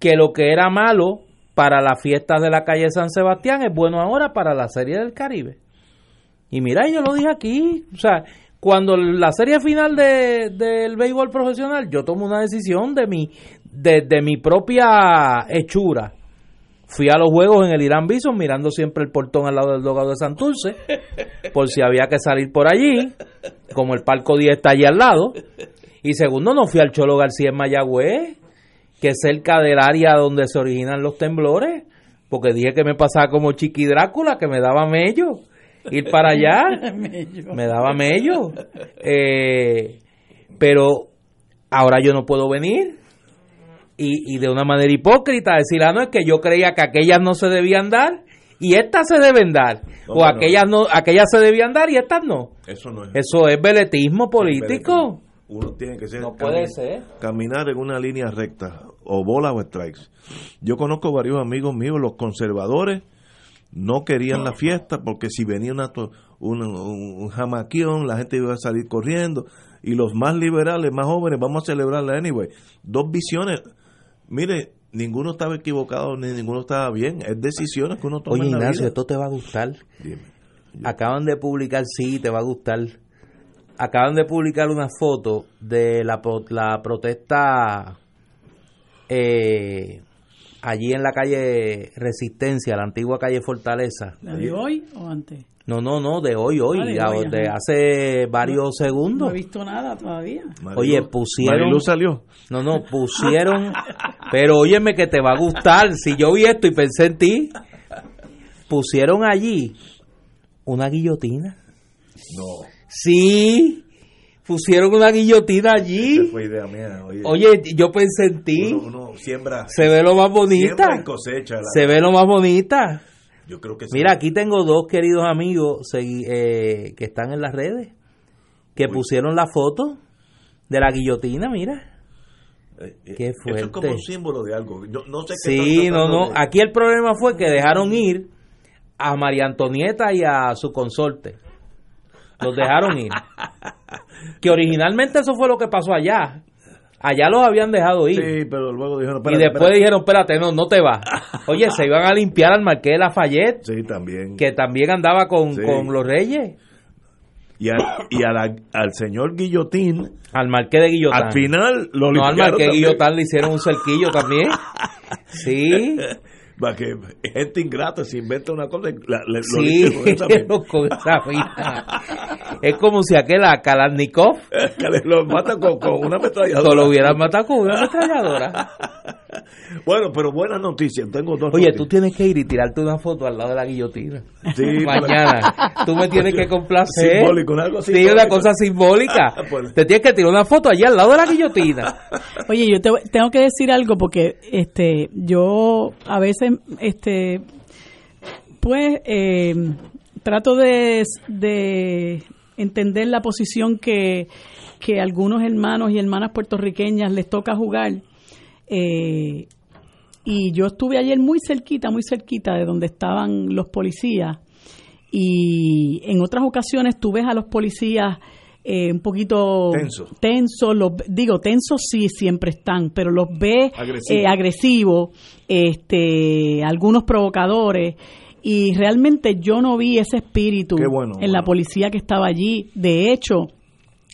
que lo que era malo para las fiestas de la calle San Sebastián es bueno ahora para la Serie del Caribe. Y mira, yo lo dije aquí, o sea, cuando la serie final de, del béisbol profesional, yo tomo una decisión de mi, de, de mi propia hechura. Fui a los juegos en el Irán Bison mirando siempre el portón al lado del dogado de Santurce, por si había que salir por allí, como el Palco 10 está allí al lado. Y segundo, no fui al Cholo García en Mayagüez, que es cerca del área donde se originan los temblores, porque dije que me pasaba como Chiqui Drácula, que me daba mello ir para allá, <laughs> me daba mello. Eh, pero ahora yo no puedo venir. Y, y de una manera hipócrita decir, ah, no, es que yo creía que aquellas no se debían dar y estas se deben dar. No, o no, aquellas no, aquellas se debían dar y estas no. Eso no es. Eso es veletismo político. Uno tiene que ser, No puede cami- ser. caminar en una línea recta, o bola o strikes. Yo conozco varios amigos míos, los conservadores no querían la fiesta porque si venía una, un, un jamaquión, la gente iba a salir corriendo. Y los más liberales, más jóvenes, vamos a celebrarla anyway. Dos visiones. Mire, ninguno estaba equivocado ni ninguno estaba bien. Es decisiones que uno toma Oye, en la Ignacio, vida. esto te va a gustar. Dime. Acaban de publicar, sí, te va a gustar. Acaban de publicar una foto de la, la protesta eh, allí en la calle Resistencia, la antigua calle Fortaleza. ¿La de hoy o antes? No, no, no, de hoy, hoy, Ah, de hace varios No segundos. he visto nada todavía. Marilu- Oye, pusieron- Marilu salió. No, no, pusieron, pero óyeme que te va a gustar. Si yo vi esto y pensé en ti, pusieron allí una guillotina. No, Sí, pusieron una guillotina esa allí. fue idea mía. Oye, Oye, yo pensé en ti. uno, uno siembra, Se ve lo más bonita. y cosecha. la- Se ve lo más bonita. Yo creo que sí. Mira, aquí tengo dos queridos amigos eh, que están en las redes, que Uy. pusieron la foto de la guillotina, mira. Eh, eh, qué Eso es como fuerte. un símbolo de algo. Yo no sé qué Sí, no, no. de- Aquí el problema fue que dejaron ir a María Antonieta y a su consorte. Los dejaron ir. <laughs> Que originalmente eso fue lo que pasó allá. Allá los habían dejado ir. Sí, pero luego dijeron. y espérate, después espérate. dijeron, espérate, no, no te vas. <laughs> Oye, se iban a limpiar al Marqués de Lafayette, Sí, también. que también andaba con, Sí. con los reyes. Y, a- y a la- al señor Guillotín, Al Marqués de Guillotán. al final lo No, al Marqués de también. Guillotán le hicieron un cerquillo también. <laughs> Sí. Para que gente ingrata se inventa una cosa la- lo Sí, limpia con esa <laughs> misma. con esa misma. Es como si aquel a Kalashnikov <laughs> que le- lo mata con, con una no ametralladora. lo hubieran matado con una ametralladora. <laughs> Bueno, pero buenas noticias. Tengo dos Oye, noticias. tú tienes que ir y tirarte una foto al lado de la guillotina. Sí, Mañana. Tú me tienes que complacer. Simbólico, algo Sí, simbólico. una cosa simbólica. Pues- Te tienes que tirar una foto allí al lado de la guillotina. Oye, yo te- tengo que decir algo porque este yo a veces este pues eh, trato de, de entender la posición que, que algunos hermanos y hermanas puertorriqueñas les toca jugar. Eh, y yo estuve ayer muy cerquita, muy cerquita de donde estaban los policías. Y en otras ocasiones tú ves a los policías eh, un poquito Tenso. tensos, los, digo, tensos sí siempre están, pero los Agresivo. eh, agresivos, este, algunos provocadores. Y realmente yo no vi ese espíritu bueno, en la policía que estaba allí. De hecho,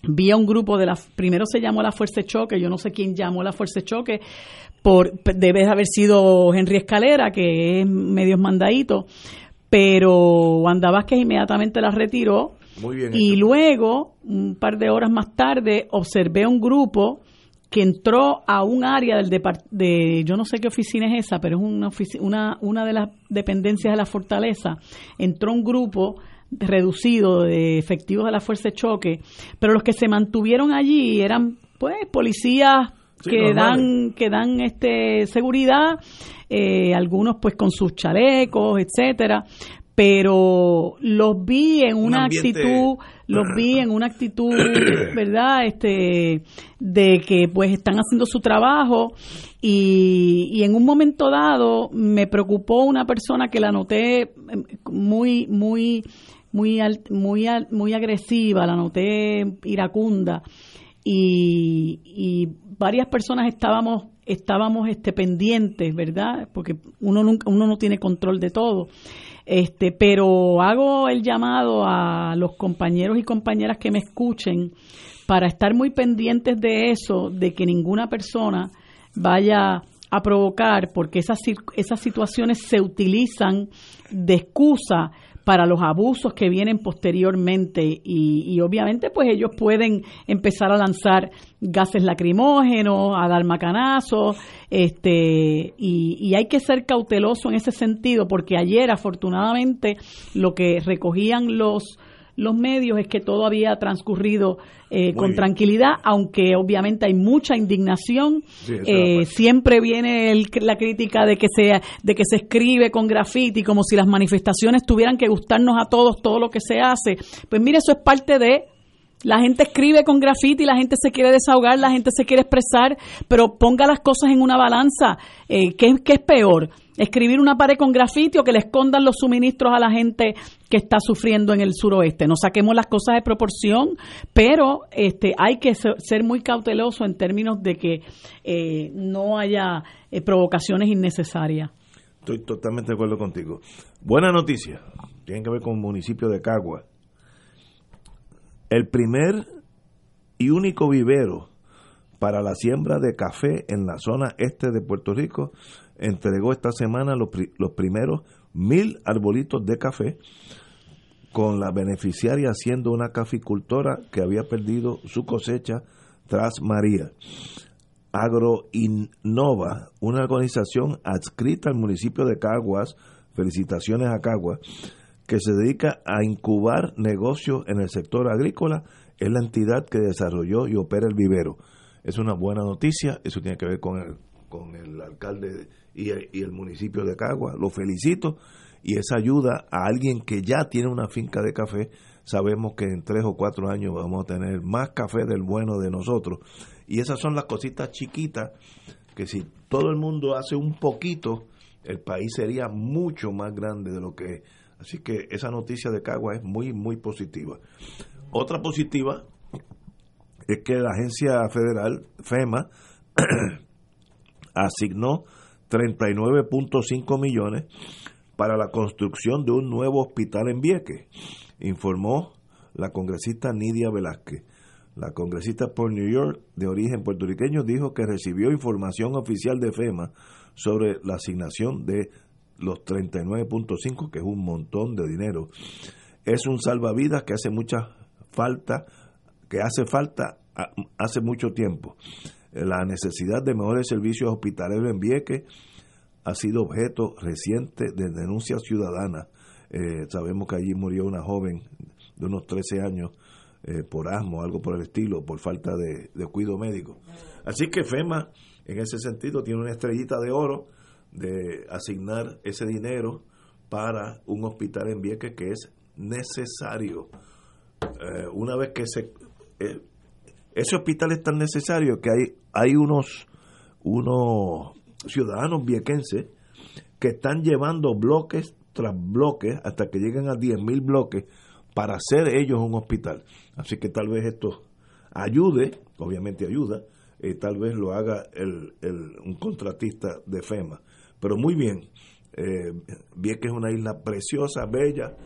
vi a un grupo de la primero se llamó la fuerza de choque yo no sé quién llamó la fuerza de choque por debe haber sido Henry Escalera que es medio mandadito pero Wanda Vázquez inmediatamente la retiró Muy bien. y hecho. luego un par de horas más tarde observé un grupo que entró a un área del de yo no sé qué oficina es esa pero es una una una de las dependencias de la fortaleza entró un grupo reducido de efectivos de la fuerza de choque pero los que se mantuvieron allí eran pues policías que dan que dan este seguridad, eh, algunos pues con sus chalecos, etcétera, pero los vi en una actitud los vi en una actitud <clears throat> verdad este de que pues están haciendo su trabajo y, y en un momento dado me preocupó una persona que la noté em, muy muy muy muy muy agresiva la noté iracunda y, y varias personas estábamos estábamos este pendientes verdad porque uno nunca uno no tiene control de todo este, pero hago el llamado a los compañeros y compañeras que me escuchen para estar muy pendientes de eso, de que ninguna persona vaya a provocar, porque esas, esas situaciones se utilizan de excusa para los abusos que vienen posteriormente y, obviamente pues ellos pueden empezar a lanzar gases lacrimógenos, a dar macanazos, este, y, y hay que ser cauteloso en ese sentido porque ayer afortunadamente lo que recogían los los medios es que todo había transcurrido eh, con tranquilidad, aunque obviamente hay mucha indignación. Eh, siempre viene la crítica de que, se, de que se escribe con graffiti, como si las manifestaciones tuvieran que gustarnos a todos, todo lo que se hace. Pues mire, eso es parte de la gente escribe con graffiti, la gente se quiere desahogar, la gente se quiere expresar, pero ponga las cosas en una balanza. Eh, ¿qué, ¿Qué es peor? Escribir una pared con grafiti que le escondan los suministros a la gente que está sufriendo en el suroeste. No saquemos las cosas de proporción, pero este, hay que ser muy cauteloso en términos de que eh, no haya eh, provocaciones innecesarias. Estoy totalmente de acuerdo contigo. Buena noticia, tiene que ver con el municipio de Cagua. El primer y único vivero para la siembra de café en la zona este de Puerto Rico entregó esta semana los, los primeros mil arbolitos de café con la beneficiaria siendo una caficultora que había perdido su cosecha tras María. Agroinnova, una organización adscrita al municipio de Caguas, felicitaciones a Caguas, que se dedica a incubar negocios en el sector agrícola, es la entidad que desarrolló y opera el vivero. Es una buena noticia, eso tiene que ver con el, con el alcalde y, el municipio de Cagua. Lo felicito y esa ayuda a alguien que ya tiene una finca de café. Sabemos que en tres o cuatro años vamos a tener más café del bueno de nosotros. Y esas son las cositas chiquitas que si todo el mundo hace un poquito, el país sería mucho más grande de lo que es. Así que esa noticia de Cagua es muy, muy positiva. Otra positiva es que la agencia federal, FEMA, <clears throat> asignó 39.5 millones para la construcción de un nuevo hospital en Vieques, informó la congresista Nidia Velázquez. La congresista por New York, de origen puertorriqueño, dijo que recibió información oficial de FEMA sobre la asignación de los 39.5, que es un montón de dinero. Es un salvavidas que hace mucha falta, que hace falta hace mucho tiempo la necesidad de mejores servicios hospitalarios en Vieques ha sido objeto reciente de denuncias ciudadanas. Eh, sabemos que allí murió una joven de unos 13 años eh, por asmo, algo por el estilo, por falta de, de cuidado médico. Así que FEMA, en ese sentido, tiene una estrellita de oro de asignar ese dinero para un hospital en Vieques que es necesario. Eh, una vez que se ese hospital es tan necesario que hay, hay unos, unos ciudadanos viequenses que están llevando bloques tras bloques hasta que lleguen a 10.000 bloques para hacer ellos un hospital. Así que tal vez esto ayude, obviamente ayuda, y tal vez lo haga el, el, un contratista de FEMA. Pero muy bien, eh, Vieques es una isla preciosa, bella,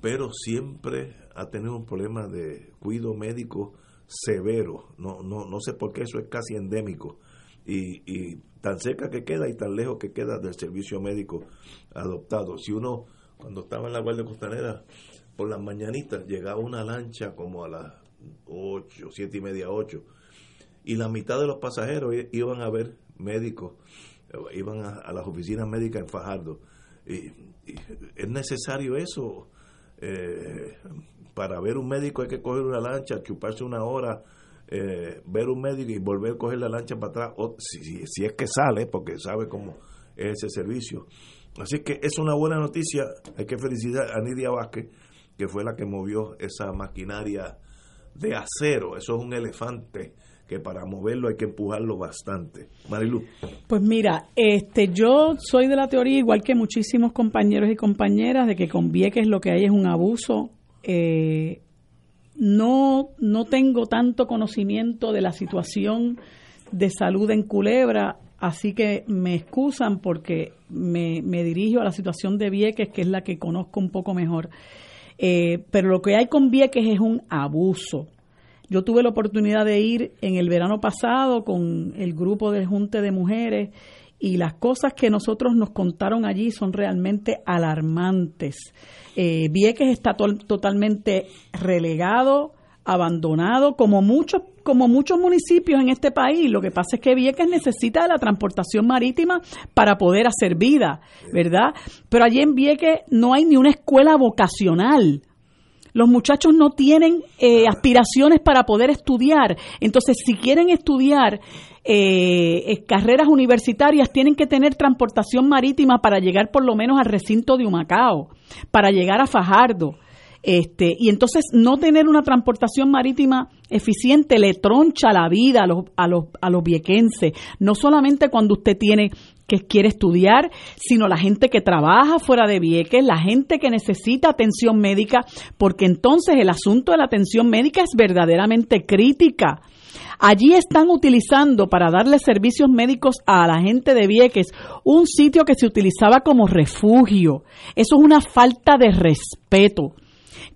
pero siempre ha tenido un problema de cuidado médico severo. No, no, no sé por qué eso es casi endémico. Y, y tan cerca que queda y tan lejos que queda del servicio médico adoptado. Si uno, cuando estaba en la Guardia Costanera, por las mañanitas llegaba una lancha como a las 8, siete y media, 8, y la mitad de los pasajeros iban a ver médicos, iban a, las oficinas médicas en Fajardo. Y, es necesario eso. Eh, para ver un médico hay que coger una lancha, chuparse una hora eh, ver un médico y volver a coger la lancha para atrás, o si, si, es que sale, porque sabe cómo es ese servicio. Así que es una buena noticia, hay que felicitar a Nidia Vázquez, que fue la que movió esa maquinaria de acero, eso es un elefante que para moverlo hay que empujarlo bastante. Marilu. Pues mira, este, yo soy de la teoría, igual que muchísimos compañeros y compañeras, de que con Vieques lo que hay es un abuso. Eh, no, no tengo tanto conocimiento de la situación de salud en Culebra, así que me excusan porque me, me dirijo a la situación de Vieques, que es la que conozco un poco mejor. Eh, pero lo que hay con Vieques es un abuso. Yo tuve la oportunidad de ir en el verano pasado con el grupo de Junte de Mujeres y las cosas que nosotros nos contaron allí son realmente alarmantes. Eh, Vieques está totalmente relegado, abandonado, como muchos, como muchos municipios en este país. Lo que pasa es que Vieques necesita de la transportación marítima para poder hacer vida, ¿verdad? Pero allí en Vieques no hay ni una escuela vocacional. Los muchachos no tienen eh, aspiraciones para poder estudiar. Entonces, si quieren estudiar eh, eh, carreras universitarias, tienen que tener transportación marítima para llegar por lo menos al recinto de Humacao, para llegar a Fajardo. Este, y entonces no tener una transportación marítima eficiente le troncha la vida a los, a los, a los viequenses, no solamente cuando usted tiene que quiere estudiar, sino la gente que trabaja fuera de Vieques, la gente que necesita atención médica, porque entonces el asunto de la atención médica es verdaderamente crítica. Allí están utilizando para darle servicios médicos a la gente de Vieques un sitio que se utilizaba como refugio. Eso es una falta de respeto.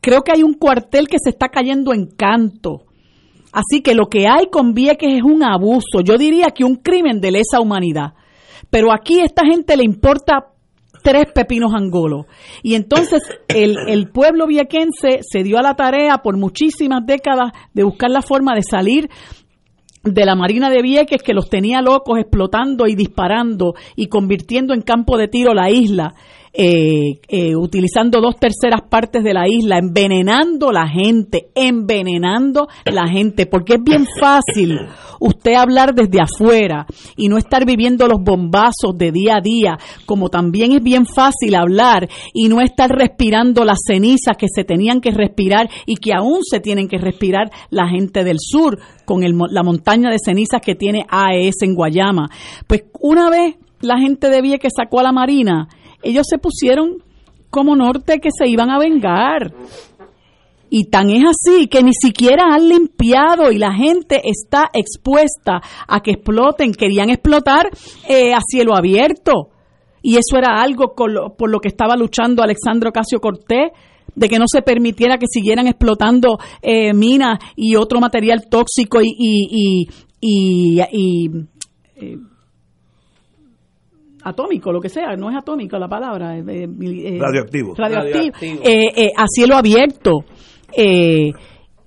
Creo que hay un cuartel que se está cayendo en canto. Así que lo que hay con Vieques es un abuso, yo diría que un crimen de lesa humanidad. Pero aquí a esta gente le importa tres pepinos angolos. Y entonces el, el, pueblo viequense se dio a la tarea por muchísimas décadas de buscar la forma de salir de la Marina de Vieques que los tenía locos explotando y disparando y convirtiendo en campo de tiro la isla eh, eh, utilizando dos terceras partes de la isla, envenenando la gente, envenenando la gente, porque es bien fácil usted hablar desde afuera y no estar viviendo los bombazos de día a día, como también es bien fácil hablar y no estar respirando las cenizas que se tenían que respirar y que aún se tienen que respirar la gente del sur con la montaña de cenizas que tiene AES en Guayama. Pues una vez la gente de que sacó a la Marina, ellos se pusieron como norte que se iban a vengar. Y tan es así que ni siquiera han limpiado y la gente está expuesta a que exploten. Querían explotar eh, a cielo abierto. Y eso era algo por lo que estaba luchando Alexandro Casio Cortés, de que no se permitiera que siguieran explotando eh, minas y otro material tóxico y, y, y, y eh, atómico, lo que sea, no es atómico la palabra. Eh, eh, eh radioactivo. Radioactivo. Eh, eh, a cielo abierto. Y,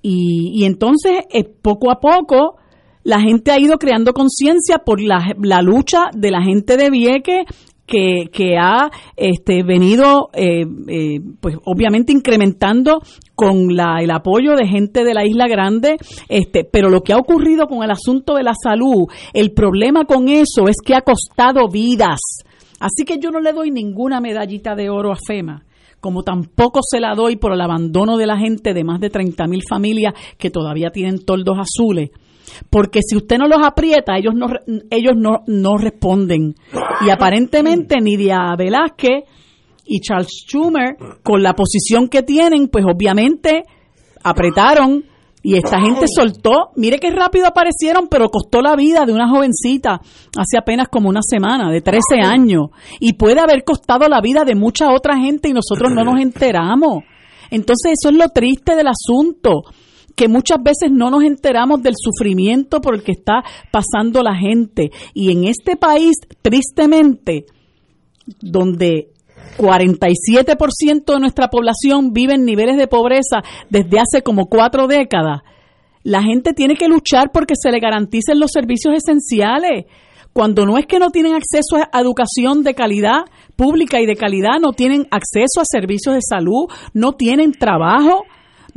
y, entonces, poco a poco, la gente ha ido creando conciencia por la, la, lucha de la gente de Vieques que, ha este, venido, eh, eh, pues obviamente incrementando con la, el apoyo de gente de la Isla Grande, este, pero lo que ha ocurrido con el asunto de la salud, el problema con eso es que ha costado vidas. Así que yo no le doy ninguna medallita de oro a FEMA como tampoco se la doy por el abandono de la gente de más de 30 mil familias que todavía tienen toldos azules porque si usted no los aprieta, ellos no, ellos no, no responden. Y aparentemente Nidia Velázquez y Charles Schumer, con la posición que tienen, pues obviamente apretaron y esta gente soltó. Mire qué rápido aparecieron, pero costó la vida de una jovencita hace apenas como una semana, de 13 años. Y puede haber costado la vida de mucha otra gente y nosotros no nos enteramos. Entonces eso es lo triste del asunto que muchas veces no nos enteramos del sufrimiento por el que está pasando la gente. Y en este país, tristemente, donde 47% de nuestra población vive en niveles de pobreza desde hace como cuatro décadas, la gente tiene que luchar porque se le garanticen los servicios esenciales. Cuando no es que no tienen acceso a educación de calidad pública y de calidad, no tienen acceso a servicios de salud, no tienen trabajo,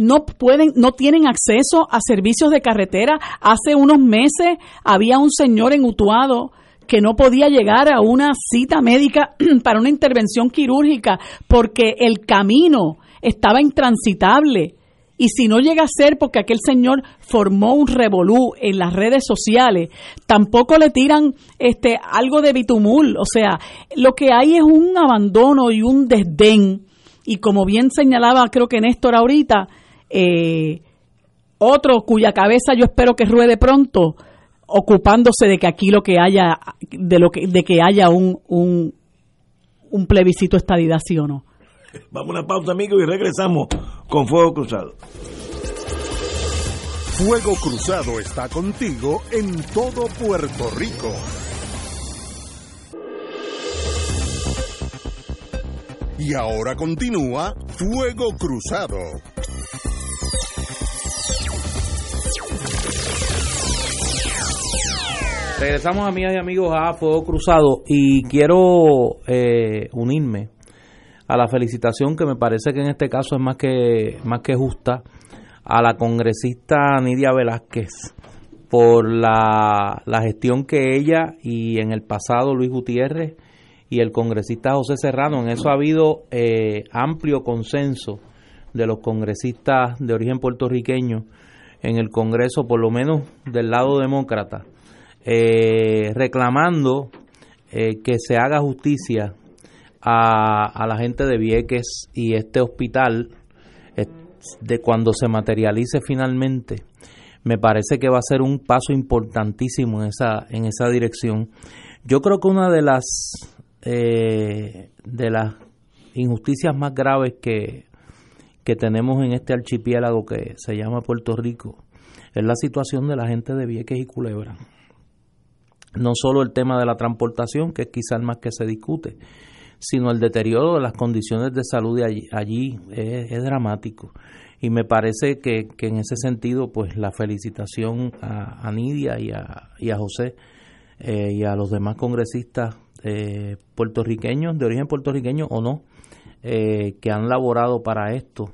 no pueden, no tienen acceso a servicios de carretera. Hace unos meses había un señor en Utuado que no podía llegar a una cita médica <clears throat> para una intervención quirúrgica porque el camino estaba intransitable. Y si no llega a ser porque aquel señor formó un revolú en las redes sociales, tampoco le tiran este algo de bitumul. O sea, lo que hay es un abandono y un desdén. Y como bien señalaba, creo que Néstor ahorita, eh, otro cuya cabeza yo espero que ruede pronto, ocupándose de que aquí lo que haya, de lo que, de que haya un, un, un plebiscito estadidad, sí o no. Vamos a una pausa, amigos, y regresamos con Fuego Cruzado. Fuego Cruzado está contigo en todo Puerto Rico. Y ahora continúa Fuego Cruzado. Regresamos, amigas y amigos, a Fuego Cruzado y quiero eh, unirme a la felicitación que me parece que en este caso es más que, más que justa a la congresista Nidia Velázquez por la, la gestión que ella y en el pasado Luis Gutiérrez y el congresista José Serrano, en eso ha habido eh, amplio consenso de los congresistas de origen puertorriqueño en el Congreso, por lo menos del lado demócrata, eh, reclamando eh, que se haga justicia a, a, la gente de Vieques y este hospital de cuando se materialice finalmente me parece que va a ser un paso importantísimo en esa en esa dirección. Yo creo que una de las eh, de las injusticias más graves que que tenemos en este archipiélago que se llama Puerto Rico es la situación de la gente de Vieques y Culebra no solo el tema de la transportación que es quizás más que se discute sino el deterioro de las condiciones de salud de allí, allí es, dramático. Y me parece que, que, en ese sentido, pues la felicitación a, a Nidia y a, y a José eh, y a los demás congresistas eh, puertorriqueños, de origen puertorriqueño o no, eh, que han laborado para esto,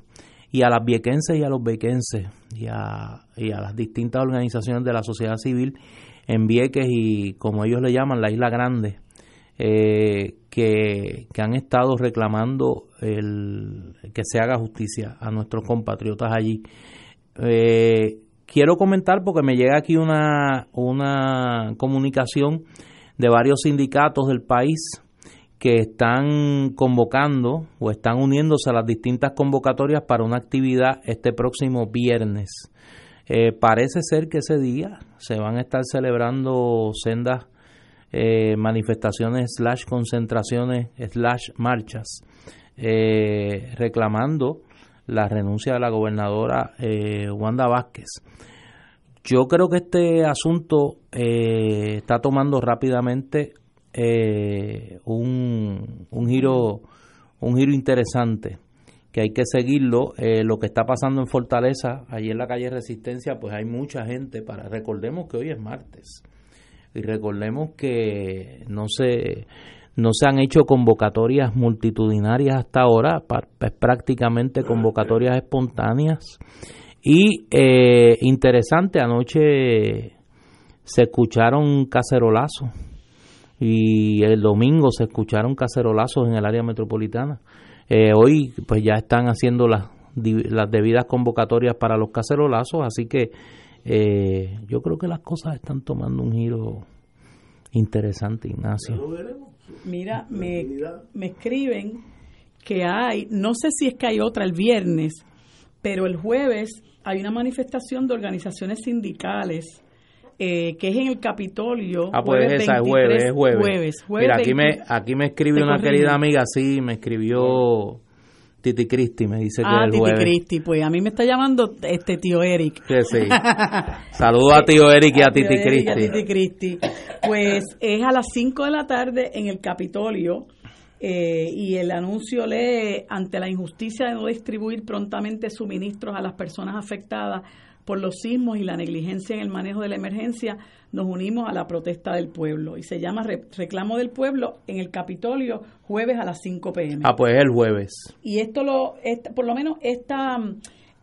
y a las viequenses y a los bequenses, y a, y a las distintas organizaciones de la sociedad civil en Vieques y, como ellos le llaman, la Isla Grande, eh, que, que, han estado reclamando el, que se haga justicia a nuestros compatriotas allí. Eh, quiero comentar porque me llega aquí una, una comunicación de varios sindicatos del país que están convocando o están uniéndose a las distintas convocatorias para una actividad este próximo viernes. Eh, parece ser que ese día se van a estar celebrando sendas eh, manifestaciones slash concentraciones slash marchas eh, reclamando la renuncia de la gobernadora Wanda Vázquez. Yo creo que este asunto está tomando rápidamente eh, un, un giro un giro interesante que hay que seguirlo. Eh, lo que está pasando en Fortaleza, allí en la calle Resistencia, pues hay mucha gente para recordemos que hoy es martes y recordemos que no se no se han hecho convocatorias multitudinarias hasta ahora, es prácticamente convocatorias espontáneas. Y eh, interesante, anoche se escucharon cacerolazos y el domingo se escucharon cacerolazos en el área metropolitana. Eh, hoy pues ya están haciendo las, las debidas convocatorias para los cacerolazos, así que eh, yo creo que las cosas están tomando un giro interesante, Ignacio. Mira, me, me escriben que hay, no sé si es que hay otra el viernes, pero el jueves hay una manifestación de organizaciones sindicales eh, que es en el Capitolio. Ah, pues jueves esa es 23, jueves, es jueves. jueves, jueves Mira, aquí 20. me, aquí me escribe una querida amiga, sí, me escribió Titi Cristi, me dice que Ah, el Titi jueves. Cristi, pues a mí me está llamando este tío Eric. Que sí. <laughs> Saludos a tío Eric y a Titi Tío Eric y a Cristi. Titi Cristi. Pues es a las 5 de la tarde en el Capitolio eh, y el anuncio lee ante la injusticia de no distribuir prontamente suministros a las personas afectadas por los sismos y la negligencia en el manejo de la emergencia, nos unimos a la protesta del pueblo y se llama Re- Reclamo del Pueblo en el Capitolio jueves a las 5 pm Ah, pues el jueves. y esto lo esta- por lo menos esta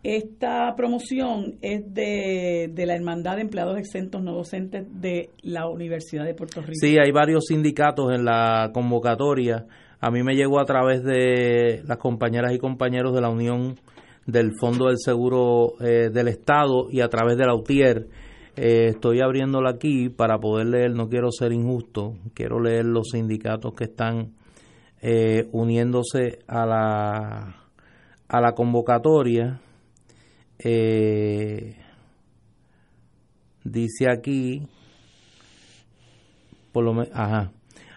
esta promoción es de, de la Hermandad de Empleados Exentos No Docentes de la Universidad de Puerto Rico. Sí, hay varios sindicatos en la convocatoria. A mí me llegó a través de las compañeras y compañeros de la Unión del Fondo del Seguro eh, del Estado y a través de la UTIER. Eh, estoy abriéndola aquí para poder leer, no quiero ser injusto, quiero leer los sindicatos que están eh, uniéndose a la, a la convocatoria. dice aquí, por lo ajá,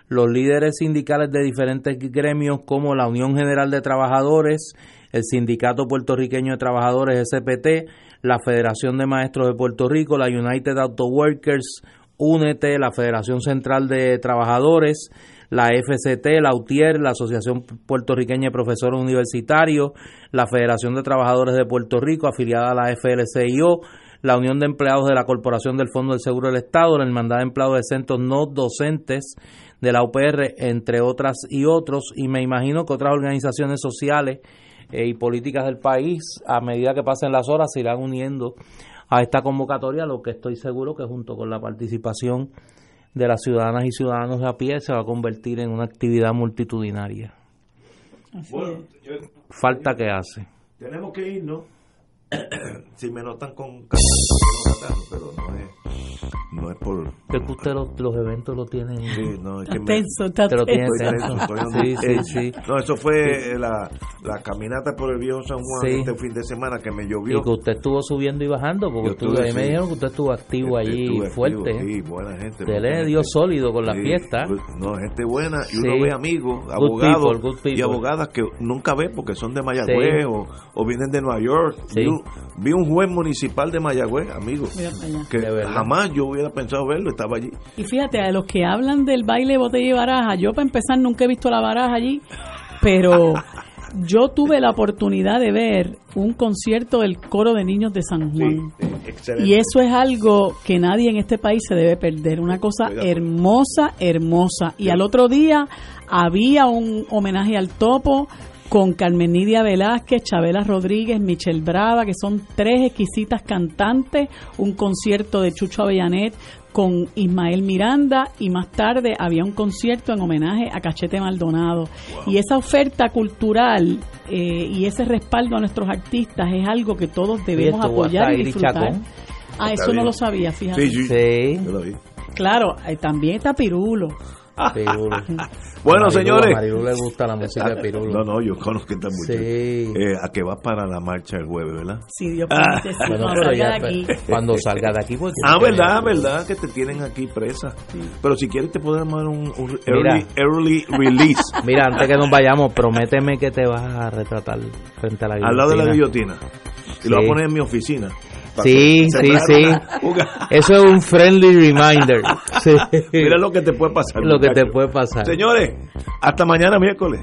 los líderes sindicales de diferentes gremios como la Unión General de Trabajadores, el Sindicato Puertorriqueño de Trabajadores SPT, la Federación de Maestros de Puerto Rico, la United Auto Workers, UNETE, la Federación Central de Trabajadores, la FCT, la UTIER, la Asociación Puertorriqueña de Profesores Universitarios, la Federación de Trabajadores de Puerto Rico, afiliada a la FLCIO, la Unión de Empleados de la Corporación del Fondo del Seguro del Estado, la Hermandad de Empleados de Centros No Docentes de la UPR, entre otras y otros, y me imagino que otras organizaciones sociales eh, y políticas del país, a medida que pasen las horas, se irán uniendo a esta convocatoria, lo que estoy seguro que junto con la participación de las ciudadanas y ciudadanos de a pie se va a convertir en una actividad multitudinaria. Falta que hace. Tenemos que ir, ¿no? <clears throat> si me notan con pero no es no es por que usted los, los eventos lo tienen sí, no, es que tenso, está te lo tenso. sí, sí, sí. no eso fue la, la caminata por el viejo San Juan este fin de semana que me llovió. Y que usted estuvo subiendo y bajando porque estuve, me dijeron que usted estuvo activo allí fuerte. sí, buena gente usted le dio sólido con la fiesta. pues, no gente buena y uno ve amigos abogados y abogadas que nunca ve porque son de Mayagüez o, o vienen de Nueva York. Vi un juez municipal de Mayagüez, amigo, que jamás yo hubiera pensado verlo, estaba allí. Y fíjate, a los que hablan del baile botella y baraja, yo para empezar nunca he visto la baraja allí, pero <laughs> yo tuve la oportunidad de ver un concierto del coro de niños de San Juan. y eso es algo que nadie en este país se debe perder, una cosa hermosa, hermosa. Y al otro día había un homenaje al topo, con Carmen Nidia Velázquez, Chabela Rodríguez, Michelle Brava, que son tres exquisitas cantantes, un concierto de Chucho Avellanet con Ismael Miranda y más tarde había un concierto en homenaje a Cachete Maldonado. Y esa oferta cultural eh, y ese respaldo a nuestros artistas es algo que todos debemos apoyar y disfrutar. Ah, eso no lo sabía, fíjate. Sí, sí. Claro, eh, también está Pirulo. <laughs> bueno, señores. A Marilu le gusta la música de Pirulo. No, no, yo conozco esta muchacha. Sí. Eh, a que va para la marcha el jueves, ¿verdad? Sí, Dios. Ah. Bueno, cuando salga de aquí. Cuando salga de aquí, pues. Ah, verdad, verdad, que te tienen aquí presa. Pero si quieres, te podemos dar un, un early, early, release. <laughs> Mira, antes que nos vayamos, prométeme que te vas a retratar frente a la guillotina. Al lado de la guillotina. Y sí. lo voy a poner en mi oficina. Sí, sí, sí. Eso es un friendly reminder. <laughs> Sí. Mira lo que te puede pasar. Lo muchacho. que te puede pasar. Señores, hasta mañana miércoles.